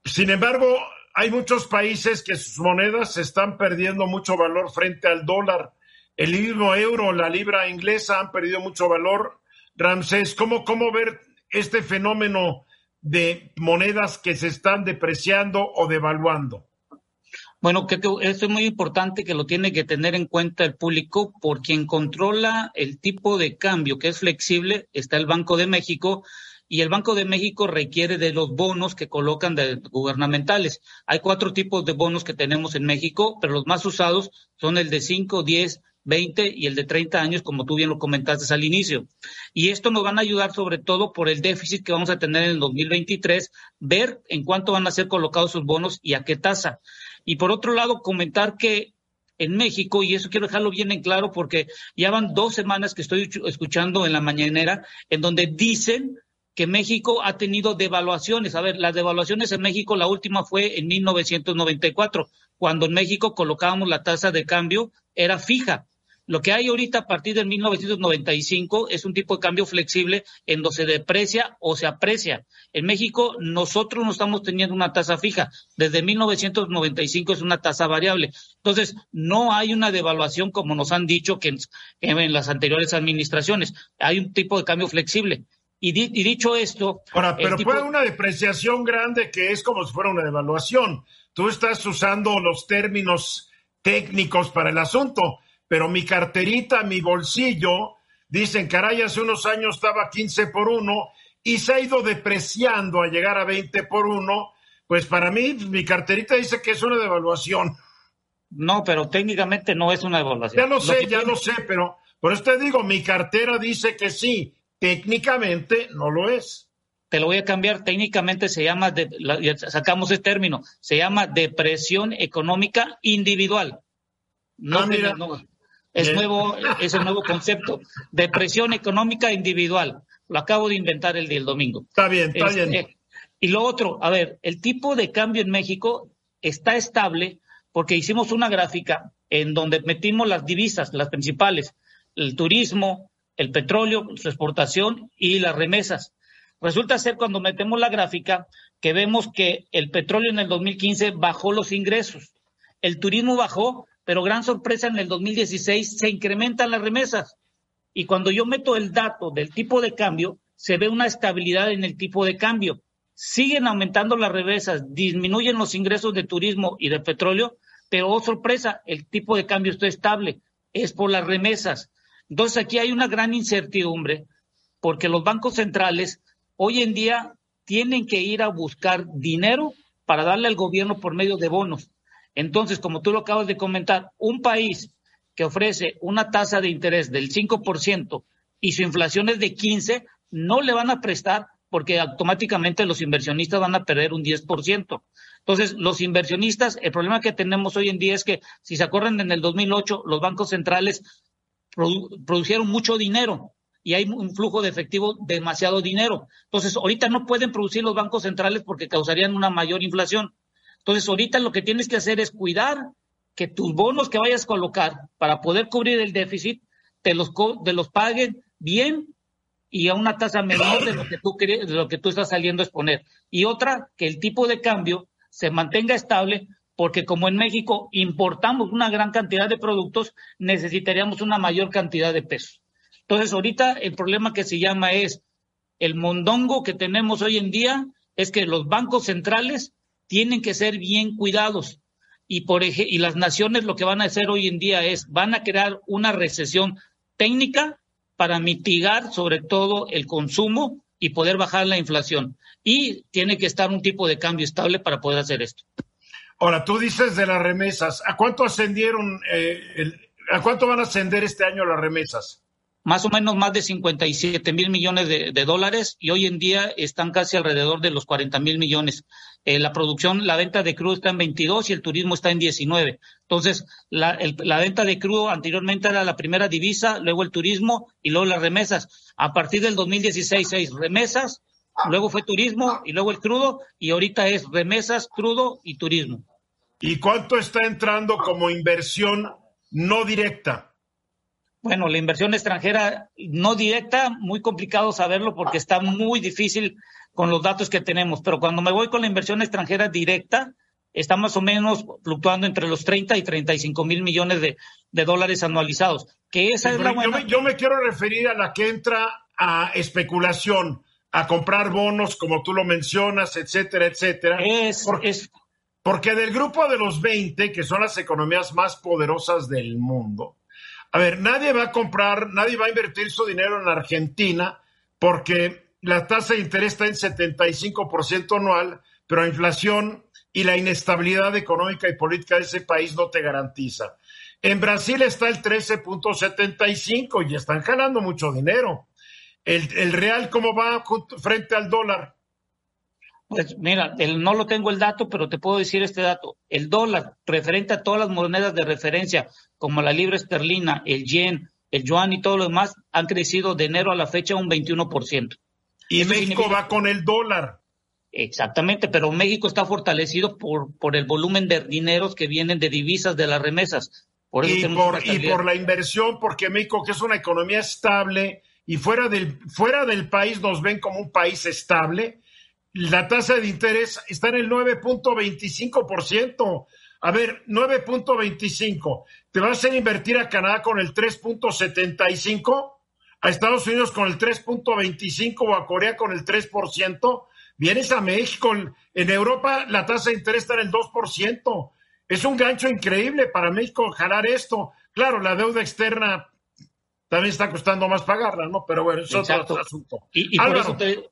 Speaker 2: Sin embargo, hay muchos países que sus monedas están perdiendo mucho valor frente al dólar. El mismo euro, la libra inglesa han perdido mucho valor. Ramsés, ¿cómo, cómo ver este fenómeno de monedas que se están depreciando o devaluando?
Speaker 6: Bueno, creo que esto es muy importante que lo tiene que tener en cuenta el público, por quien controla el tipo de cambio que es flexible está el Banco de México y el Banco de México requiere de los bonos que colocan gubernamentales. Hay cuatro tipos de bonos que tenemos en México, pero los más usados son el de 5, 10, 20 y el de 30 años, como tú bien lo comentaste al inicio. Y esto nos van a ayudar sobre todo por el déficit que vamos a tener en el 2023, ver en cuánto van a ser colocados sus bonos y a qué tasa. Y por otro lado, comentar que en México, y eso quiero dejarlo bien en claro porque ya van dos semanas que estoy escuchando en la mañanera, en donde dicen que México ha tenido devaluaciones. A ver, las devaluaciones en México, la última fue en 1994, cuando en México colocábamos la tasa de cambio, era fija. Lo que hay ahorita a partir de 1995 es un tipo de cambio flexible en donde se deprecia o se aprecia. En México nosotros no estamos teniendo una tasa fija. Desde 1995 es una tasa variable. Entonces, no hay una devaluación como nos han dicho que en, en las anteriores administraciones. Hay un tipo de cambio flexible. Y, dicho esto.
Speaker 2: Ahora, pero puede una depreciación grande que es como si fuera una devaluación. Tú estás usando los términos técnicos para el asunto, pero mi carterita, mi bolsillo, dicen, caray, hace unos años estaba 15 por 1 y se ha ido depreciando a llegar a 20 por 1. Pues para mí, mi carterita dice que es una devaluación.
Speaker 6: No, pero técnicamente no es una devaluación.
Speaker 2: Ya lo sé, ya lo sé, pero por eso te digo, mi cartera dice que sí técnicamente no lo es.
Speaker 6: Te lo voy a cambiar, técnicamente se llama, de, sacamos ese término, se llama depresión económica individual. No, ah, mira. Es nuevo, es el nuevo concepto, depresión económica individual. Lo acabo de inventar el día del domingo.
Speaker 2: Está bien, está bien.
Speaker 6: Este, y lo otro, a ver, el tipo de cambio en México está estable porque hicimos una gráfica en donde metimos las divisas, las principales, el turismo, el petróleo, su exportación y las remesas. Resulta ser cuando metemos la gráfica que vemos que el petróleo en el 2015 bajó los ingresos, el turismo bajó, pero gran sorpresa en el 2016 se incrementan las remesas. Y cuando yo meto el dato del tipo de cambio, se ve una estabilidad en el tipo de cambio. Siguen aumentando las remesas, disminuyen los ingresos de turismo y de petróleo, pero oh sorpresa, el tipo de cambio está estable. Es por las remesas. Entonces aquí hay una gran incertidumbre porque los bancos centrales hoy en día tienen que ir a buscar dinero para darle al gobierno por medio de bonos. Entonces, como tú lo acabas de comentar, un país que ofrece una tasa de interés del 5% y su inflación es de 15, no le van a prestar porque automáticamente los inversionistas van a perder un 10%. Entonces, los inversionistas, el problema que tenemos hoy en día es que, si se acuerdan, en el 2008 los bancos centrales produjeron mucho dinero y hay un flujo de efectivo demasiado dinero. Entonces, ahorita no pueden producir los bancos centrales porque causarían una mayor inflación. Entonces, ahorita lo que tienes que hacer es cuidar que tus bonos que vayas a colocar para poder cubrir el déficit, te los, te los paguen bien y a una tasa menor de lo que tú de lo que tú estás saliendo a exponer. Y otra, que el tipo de cambio se mantenga estable porque como en México importamos una gran cantidad de productos, necesitaríamos una mayor cantidad de pesos. Entonces, ahorita el problema que se llama es el mondongo que tenemos hoy en día es que los bancos centrales tienen que ser bien cuidados y por y las naciones lo que van a hacer hoy en día es van a crear una recesión técnica para mitigar sobre todo el consumo y poder bajar la inflación y tiene que estar un tipo de cambio estable para poder hacer esto.
Speaker 2: Ahora, tú dices de las remesas, ¿a cuánto ascendieron, eh, a cuánto van a ascender este año las remesas?
Speaker 6: Más o menos más de 57 mil millones de, dólares y hoy en día están casi alrededor de los 40 mil millones. Eh, la producción, la venta de crudo está en 22 y el turismo está en 19. Entonces, la, la venta de crudo anteriormente era la primera divisa, luego el turismo y luego las remesas. A partir del 2016, seis remesas, luego fue turismo y luego el crudo y ahorita es remesas, crudo y turismo.
Speaker 2: ¿Y cuánto está entrando como inversión no directa?
Speaker 6: Bueno, la inversión extranjera no directa, muy complicado saberlo porque está muy difícil con los datos que tenemos, pero cuando me voy con la inversión extranjera directa, está más o menos fluctuando entre los 30 y 35 mil millones de, dólares anualizados. Que esa es la
Speaker 2: buena... yo me quiero referir a la que entra a especulación a comprar bonos, como tú lo mencionas, etcétera, etcétera.
Speaker 6: Es,
Speaker 2: Porque del grupo de los 20, que son las economías más poderosas del mundo, a ver, nadie va a comprar, nadie va a invertir su dinero en Argentina porque la tasa de interés está en 75% anual, pero la inflación y la inestabilidad económica y política de ese país no te garantiza. En Brasil está el 13.75 y están jalando mucho dinero. El, el real, ¿cómo va frente al dólar?
Speaker 6: Pues mira, el, no lo tengo el dato, pero te puedo decir este dato. El dólar, referente a todas las monedas de referencia, como la libra esterlina, el yen, el yuan y todo lo demás, han crecido de enero a la fecha un 21%.
Speaker 2: Y México va con el dólar.
Speaker 6: Exactamente, pero México está fortalecido por, por el volumen de dineros que vienen de divisas de las remesas.
Speaker 2: y, por, y por la inversión, porque México, que es una economía estable y fuera del, fuera del país nos ven como un país estable, la tasa de interés está en el 9.25%. A ver, 9.25. ¿Te vas a invertir a Canadá con el 3.75? ¿A Estados Unidos con el 3.25 o a Corea con el 3%? Vienes a México. En Europa la tasa de interés está en el 2%. Es un gancho increíble para México jalar esto. Claro, la deuda externa también está costando más pagarla, ¿no? Pero bueno, es otro asunto.
Speaker 6: Y, por eso te,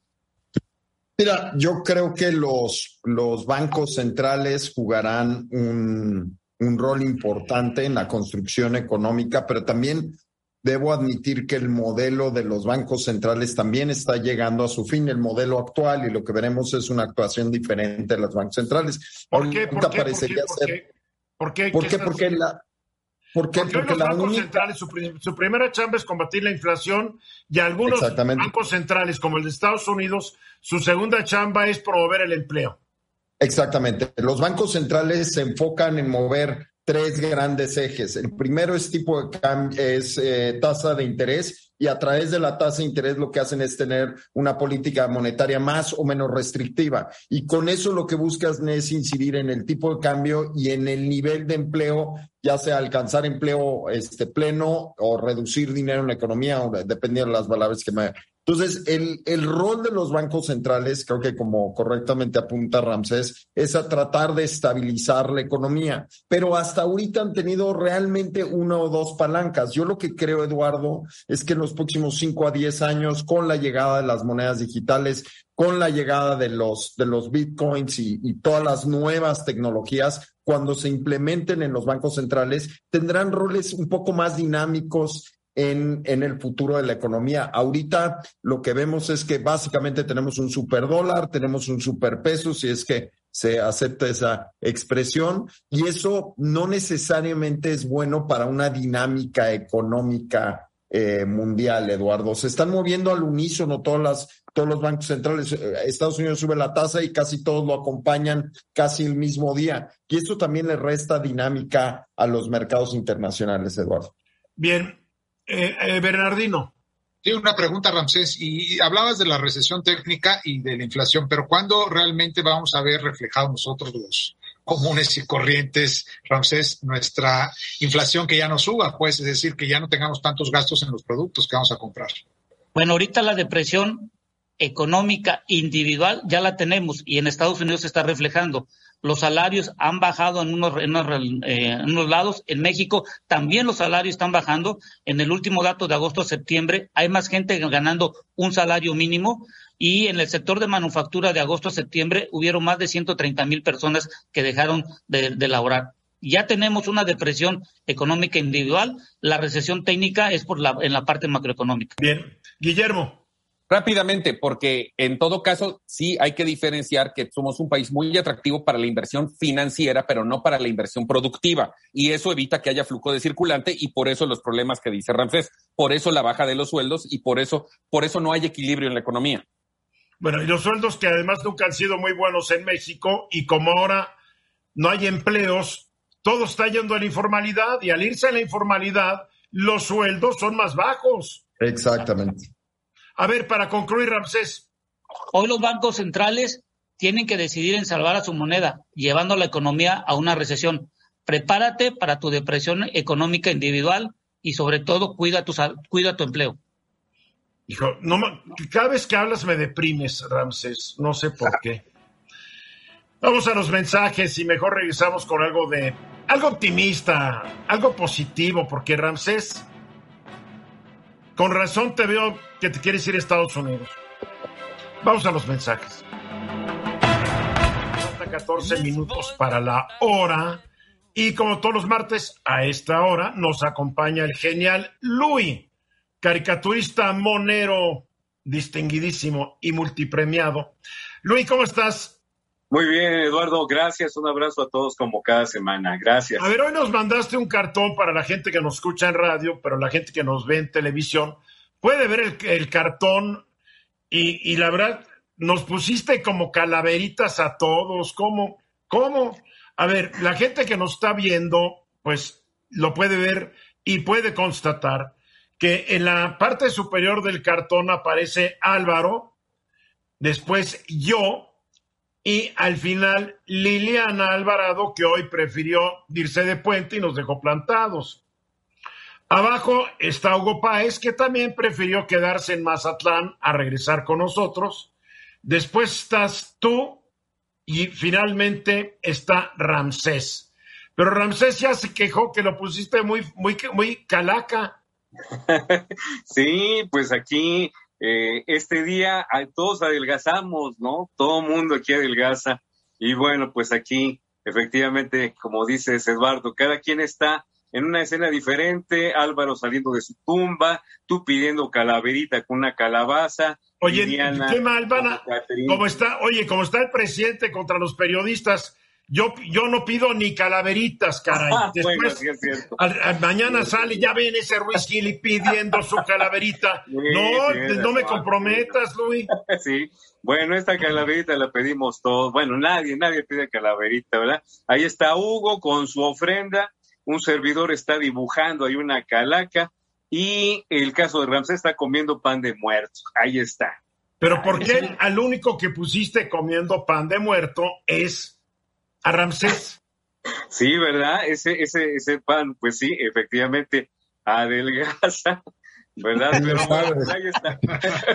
Speaker 5: Mira, yo creo que los, los bancos centrales jugarán un, un rol importante en la construcción económica, pero también debo admitir que el modelo de los bancos centrales también está llegando a su fin, el modelo actual, y lo que veremos es una actuación diferente de los bancos centrales.
Speaker 2: ¿Por qué? ¿Por qué? ¿Por qué? Ser,
Speaker 5: ¿Por qué? ¿Por qué? Porque la,
Speaker 2: ¿Por qué? Porque, los bancos centrales, su, primera chamba es combatir la inflación y algunos bancos centrales, como el de Estados Unidos, su segunda chamba es promover el empleo.
Speaker 5: Exactamente. Los bancos centrales se enfocan en mover tres grandes ejes. El primero es tipo de cambio, es eh, tasa de interés y a través de la tasa de interés lo que hacen es tener una política monetaria más o menos restrictiva. Y con eso lo que buscas es incidir en el tipo de cambio y en el nivel de empleo, ya sea alcanzar empleo este, pleno o reducir dinero en la economía, dependiendo de las palabras que me entonces, el, el, rol de los bancos centrales, creo que como correctamente apunta Ramsés, es a tratar de estabilizar la economía. Pero hasta ahorita han tenido realmente una o dos palancas. Yo lo que creo, Eduardo, es que en los próximos cinco a diez años, con la llegada de las monedas digitales, con la llegada de los, de los bitcoins y, y todas las nuevas tecnologías, cuando se implementen en los bancos centrales, tendrán roles un poco más dinámicos en, el futuro de la economía. Ahorita lo que vemos es que básicamente tenemos un superdólar, tenemos un superpeso, si es que se acepta esa expresión, y eso no necesariamente es bueno para una dinámica económica eh, mundial, Eduardo. Se están moviendo al unísono todas las, todos los bancos centrales. Eh, Estados Unidos sube la tasa y casi todos lo acompañan casi el mismo día. Y eso también le resta dinámica a los mercados internacionales, Eduardo.
Speaker 2: Bien, eh, eh, Bernardino.
Speaker 3: Sí, una pregunta, Ramsés. Y hablabas de la recesión técnica y de la inflación, pero ¿cuándo realmente vamos a ver reflejado nosotros los comunes y corrientes, Ramsés, nuestra inflación que ya no suba? Pues es decir, que ya no tengamos tantos gastos en los productos que vamos a comprar.
Speaker 6: Bueno, ahorita la depresión económica individual ya la tenemos y en Estados Unidos se está reflejando los salarios han bajado en unos, eh, en unos, lados. En México también los salarios están bajando. En el último dato de agosto a septiembre hay más gente ganando un salario mínimo y en el sector de manufactura de agosto a septiembre hubieron más de 130 mil personas que dejaron de, de laborar. Ya tenemos una depresión económica individual. La recesión técnica es por la, en la parte macroeconómica.
Speaker 2: Bien. Guillermo.
Speaker 4: Rápidamente, porque en todo caso sí hay que diferenciar que somos un país muy atractivo para la inversión financiera, pero no para la inversión productiva. Y eso evita que haya flujo de circulante y por eso los problemas que dice Ramsés, por eso la baja de los sueldos y por eso, por eso no hay equilibrio en la economía.
Speaker 2: Bueno, y los sueldos que además nunca han sido muy buenos en México y como ahora no hay empleos, todo está yendo a la informalidad y al irse a la informalidad, los sueldos son más bajos.
Speaker 5: Exactamente.
Speaker 2: A ver, para concluir, Ramsés.
Speaker 6: Hoy los bancos centrales tienen que decidir en salvar a su moneda, llevando la economía a una recesión. Prepárate para tu depresión económica individual y sobre todo cuida tu, cuida tu empleo.
Speaker 2: Hijo, no, cada vez que hablas me deprimes, Ramsés. No sé por qué. Vamos a los mensajes y mejor regresamos con algo de algo optimista, algo positivo, porque Ramsés, con razón te veo que te quieres ir a Estados Unidos. Vamos a los mensajes. 14 minutos para la hora. Y como todos los martes, a esta hora nos acompaña el genial Luis, caricaturista monero, distinguidísimo y multipremiado. Luis, ¿cómo estás?
Speaker 7: Muy bien, Eduardo, gracias. Un abrazo a todos como cada semana. Gracias.
Speaker 2: A ver, hoy nos mandaste un cartón para la gente que nos escucha en radio, pero la gente que nos ve en televisión puede ver el, cartón y, y, la verdad, nos pusiste como calaveritas a todos. ¿Cómo? ¿Cómo? A ver, la gente que nos está viendo, pues lo puede ver y puede constatar que en la parte superior del cartón aparece Álvaro, después yo, y al final Liliana Alvarado, que hoy prefirió irse de puente y nos dejó plantados. Abajo está Hugo Páez, que también prefirió quedarse en Mazatlán a regresar con nosotros. Después estás tú y finalmente está Ramsés. Pero Ramsés ya se quejó que lo pusiste muy, muy, muy calaca. <laughs>
Speaker 7: sí, pues aquí eh, este día todos adelgazamos, ¿no? Todo mundo aquí adelgaza. Y bueno, pues aquí, efectivamente, como dices, Eduardo, cada quien está en una escena diferente, Álvaro saliendo de su tumba, tú pidiendo calaverita con una calabaza.
Speaker 2: Oye, qué mal, como está, oye, como está el presidente contra los periodistas, yo, yo no pido ni calaveritas, caray. Después, mañana sale, ya ven ese Ruiz Gili pidiendo su calaverita. <laughs> no, no me comprometas, Luis. <laughs>
Speaker 7: Sí, bueno, esta calaverita la pedimos todos. Bueno, nadie, nadie pide calaverita, ¿verdad? Ahí está Hugo con su ofrenda. Un servidor está dibujando ahí una calaca. Y el caso de Ramsés está comiendo pan de muerto. Ahí está.
Speaker 2: Pero ¿por qué al único que pusiste comiendo pan de muerto es a Ramsés.
Speaker 7: Sí, ¿verdad? Ese, ese, ese pan, pues sí, efectivamente, adelgaza. ¿Verdad? Pero ahí está.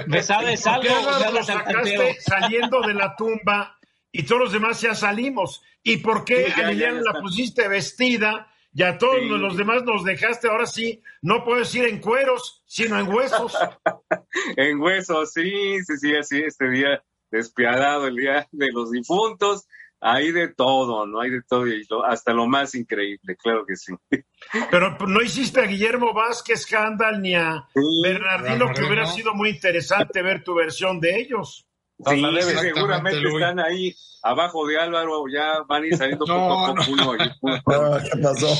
Speaker 6: ¿Me sabes algo?
Speaker 2: lo sacaste saliendo de la tumba y todos los demás ya salimos. ¿Y por qué a Liliana la pusiste vestida y a todos los demás nos dejaste ahora sí? No puedes ir en cueros, sino en huesos. <laughs>
Speaker 7: en huesos, sí, sí, sí, así, este día despiadado, el día de los difuntos hay de todo, ¿no? Hay de todo, y hasta lo más increíble, claro que sí. <laughs>
Speaker 2: Pero no hiciste a Guillermo Vázquez Handal ni a Bernardino, que hubiera sido muy interesante ver tu versión de ellos.
Speaker 7: Sí, seguramente están ahí abajo de Álvaro, ya van a ir saliendo <laughs> poco a
Speaker 5: poco. <laughs> ¿Qué pasó?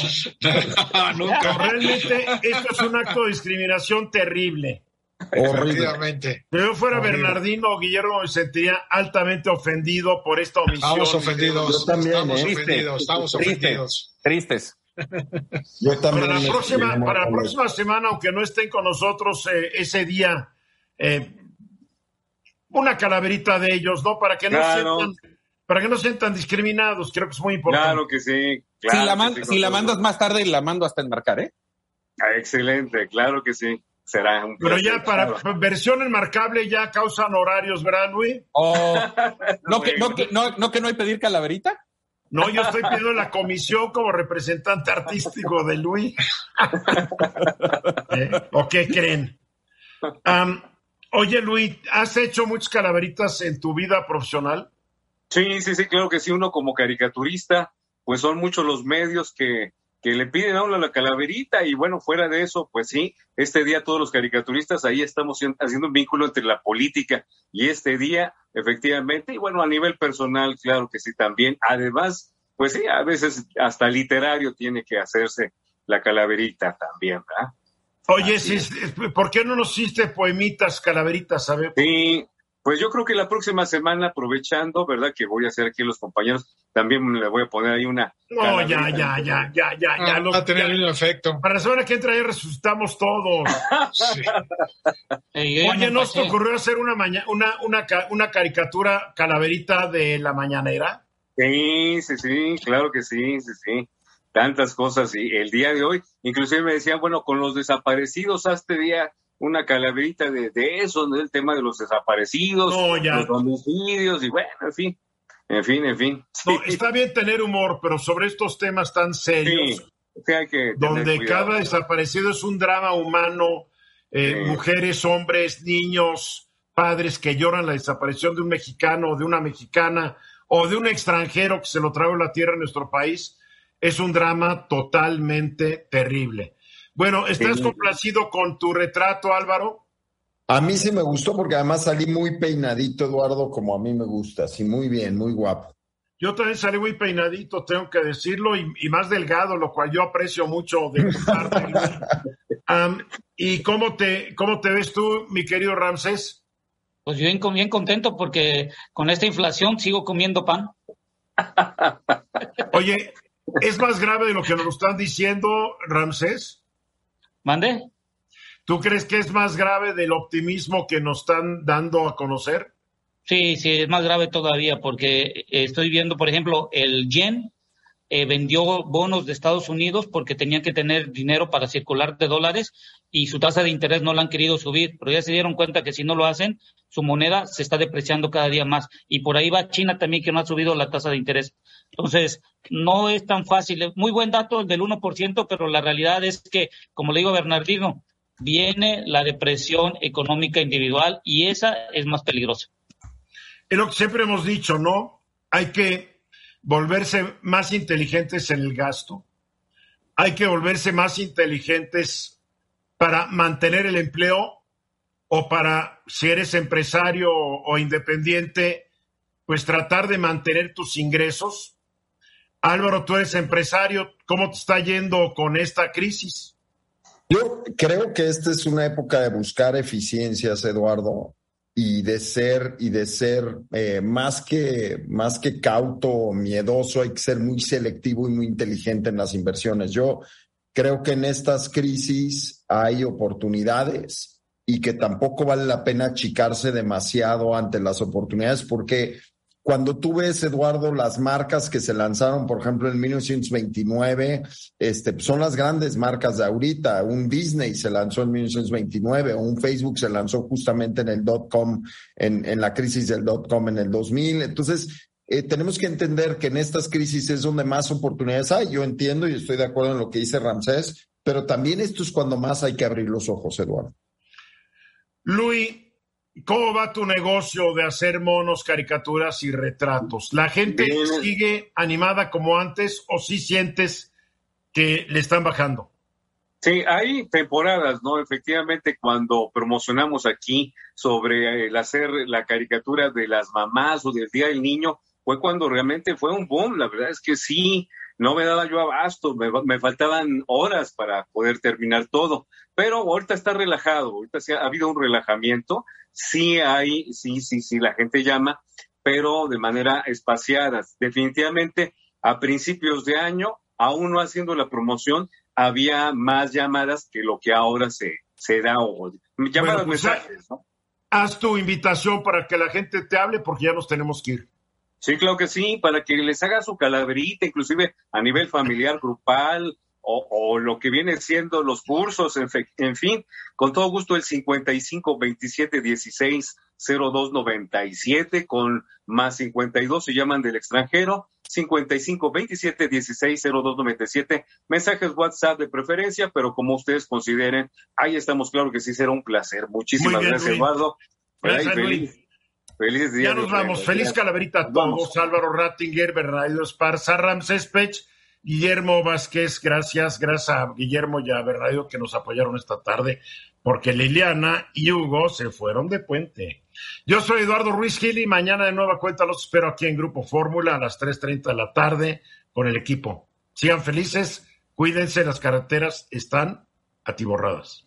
Speaker 5: <laughs>
Speaker 2: Nunca. Realmente esto es un acto de discriminación terrible.
Speaker 3: Efectivamente.
Speaker 2: Si yo fuera Bernardino o Guillermo, me sentiría altamente ofendido por esta omisión.
Speaker 3: Estamos ofendidos.
Speaker 5: también,
Speaker 3: estamos ¿eh? ofendidos. Estamos ofendidos.
Speaker 4: Tristes.
Speaker 5: Yo también
Speaker 2: para la próxima, para la próxima semana, aunque no estén con nosotros eh, ese día, eh, una calaverita de ellos, ¿no? Para que no sientan, para que no sientan discriminados, creo que es muy importante.
Speaker 7: Claro que sí.
Speaker 4: si la, si la mandas más tarde, la mando hasta enmarcar, ¿eh?
Speaker 7: Ah, excelente, claro que sí será un
Speaker 2: Pero ya para versión enmarcable ya causan horarios, ¿verdad, Luis?
Speaker 4: Oh, <laughs> ¿no, que, no, que, no, que no hay pedir calaverita?
Speaker 2: No, yo estoy pidiendo la comisión como representante artístico de Luis. <laughs> <laughs> ¿Eh? ¿O qué creen? Oye, Luis, ¿has hecho muchas calaveritas en tu vida profesional?
Speaker 7: Sí, sí, sí, claro que sí. Uno como caricaturista, pues son muchos los medios que, que le piden a la calaverita y bueno, fuera de eso, pues sí, este día todos los caricaturistas ahí estamos haciendo un vínculo entre la política y este día, efectivamente, y bueno, a nivel personal, claro que sí también. Además, pues sí, a veces hasta literario tiene que hacerse la calaverita también, ¿verdad?
Speaker 2: Oye, ¿por qué no nos hiciste poemitas, calaveritas, sabes?
Speaker 7: Sí, pues yo creo que la próxima semana, aprovechando, ¿verdad? Que voy a hacer aquí los compañeros, también le voy a poner ahí una.
Speaker 2: No, ya, ya, ya, ya, ya, ya.
Speaker 3: va a tener el mismo efecto.
Speaker 2: Para la semana que entra ahí resucitamos todos. <laughs> sí. Oye, ¿nos ocurrió hacer una, una, una, una caricatura calaverita de la mañanera?
Speaker 7: Sí, sí, sí, claro que sí, sí, sí. Tantas cosas. Y el día de hoy, inclusive me decían, bueno, con los desaparecidos, este día una calaverita de, de eso, del tema de los desaparecidos, los homicidios y bueno, en fin. En fin, en fin.
Speaker 2: No, <laughs> está bien tener humor, pero sobre estos temas tan serios,
Speaker 7: hay que
Speaker 2: donde cada desaparecido es un drama humano, eh, mujeres, hombres, niños, padres que lloran la desaparición de un mexicano o de una mexicana o de un extranjero que se lo trae a la tierra en nuestro país, es un drama totalmente terrible. Bueno, ¿estás complacido con tu retrato, Álvaro?
Speaker 5: A mí sí me gustó porque además salí muy peinadito, Eduardo, como a mí me gusta, sí, muy bien, muy guapo.
Speaker 2: Yo también salí muy peinadito, tengo que decirlo, y, más delgado, lo cual yo aprecio mucho de tu parte. <laughs> ¿Y cómo te, cómo te ves tú, mi querido Ramsés?
Speaker 6: Pues yo bien, bien contento porque con esta inflación sigo comiendo pan.
Speaker 2: Oye, ¿es más grave de lo que nos están diciendo, Ramsés?
Speaker 6: ¿Mande?
Speaker 2: ¿Tú crees que es más grave del optimismo que nos están dando a conocer?
Speaker 6: Sí, sí, es más grave todavía porque estoy viendo, por ejemplo, el yen eh, vendió bonos de Estados Unidos porque tenían que tener dinero para circular de dólares y su tasa de interés no la han querido subir, pero ya se dieron cuenta que si no lo hacen, su moneda se está depreciando cada día más. Y por ahí va China también que no ha subido la tasa de interés. Entonces, no es tan fácil. Muy buen dato el del 1%, pero la realidad es que, como le digo Bernardino, viene la depresión económica individual y esa es más peligrosa.
Speaker 2: Es lo que siempre hemos dicho, ¿no? Hay que volverse más inteligentes en el gasto, hay que volverse más inteligentes para mantener el empleo o para, si eres empresario o, independiente, pues tratar de mantener tus ingresos. Álvaro, tú eres empresario, ¿cómo te está yendo con esta crisis?
Speaker 5: Yo creo que esta es una época de buscar eficiencias, Eduardo, y de ser y de ser eh, más que más que cauto miedoso, hay que ser muy selectivo y muy inteligente en las inversiones. Yo creo que en estas crisis hay oportunidades y que tampoco vale la pena achicarse demasiado ante las oportunidades porque cuando tú ves, Eduardo, las marcas que se lanzaron, por ejemplo, en 1929, este, son las grandes marcas de ahorita. Un Disney se lanzó en 1929, o un Facebook se lanzó justamente en el dot com, en, en la crisis del dot com en el 2000. Entonces, eh, tenemos que entender que en estas crisis es donde más oportunidades hay. Yo entiendo y estoy de acuerdo en lo que dice Ramsés, pero también esto es cuando más hay que abrir los ojos, Eduardo.
Speaker 2: Luis, ¿Cómo va tu negocio de hacer monos, caricaturas y retratos? ¿La gente sigue animada como antes o sí sientes que le están bajando?
Speaker 7: Sí, hay temporadas, ¿no? Efectivamente, cuando promocionamos aquí sobre el hacer la caricatura de las mamás o del Día del Niño, fue cuando realmente fue un boom. La verdad es que sí, no me daba yo abasto, me, faltaban horas para poder terminar todo. Pero ahorita está relajado, ahorita sí ha habido un relajamiento sí hay, sí, sí, sí, la gente llama, pero de manera espaciada. Definitivamente, a principios de año, aún no haciendo la promoción, había más llamadas que lo que ahora se, se da o llamadas
Speaker 2: pues, mensajes, ¿no? Haz tu invitación para que la gente te hable porque ya nos tenemos que ir.
Speaker 7: Sí, claro que sí, para que les haga su calaverita, inclusive a nivel familiar, grupal, o, lo que viene siendo los cursos, en, en, fin, con todo gusto el 55 27 16 02 97 con más 52 se llaman del extranjero, 55 27 16 02 97 mensajes WhatsApp de preferencia, pero como ustedes consideren, ahí estamos, claro que sí será un placer. Muchísimas gracias, Eduardo.
Speaker 2: feliz. Feliz día. Ya nos vamos. Feliz calaverita a todos. Álvaro Rattinger, Bernardo Esparza, Ramses Pech Guillermo Vázquez, gracias, gracias a Guillermo y a Bernardo que nos apoyaron esta tarde, porque Liliana y Hugo se fueron de puente. Yo soy Eduardo Ruiz Gil y mañana de nueva cuenta los espero aquí en Grupo Fórmula a las 3.30 de la tarde con el equipo. Sigan felices, cuídense, las carreteras están atiborradas.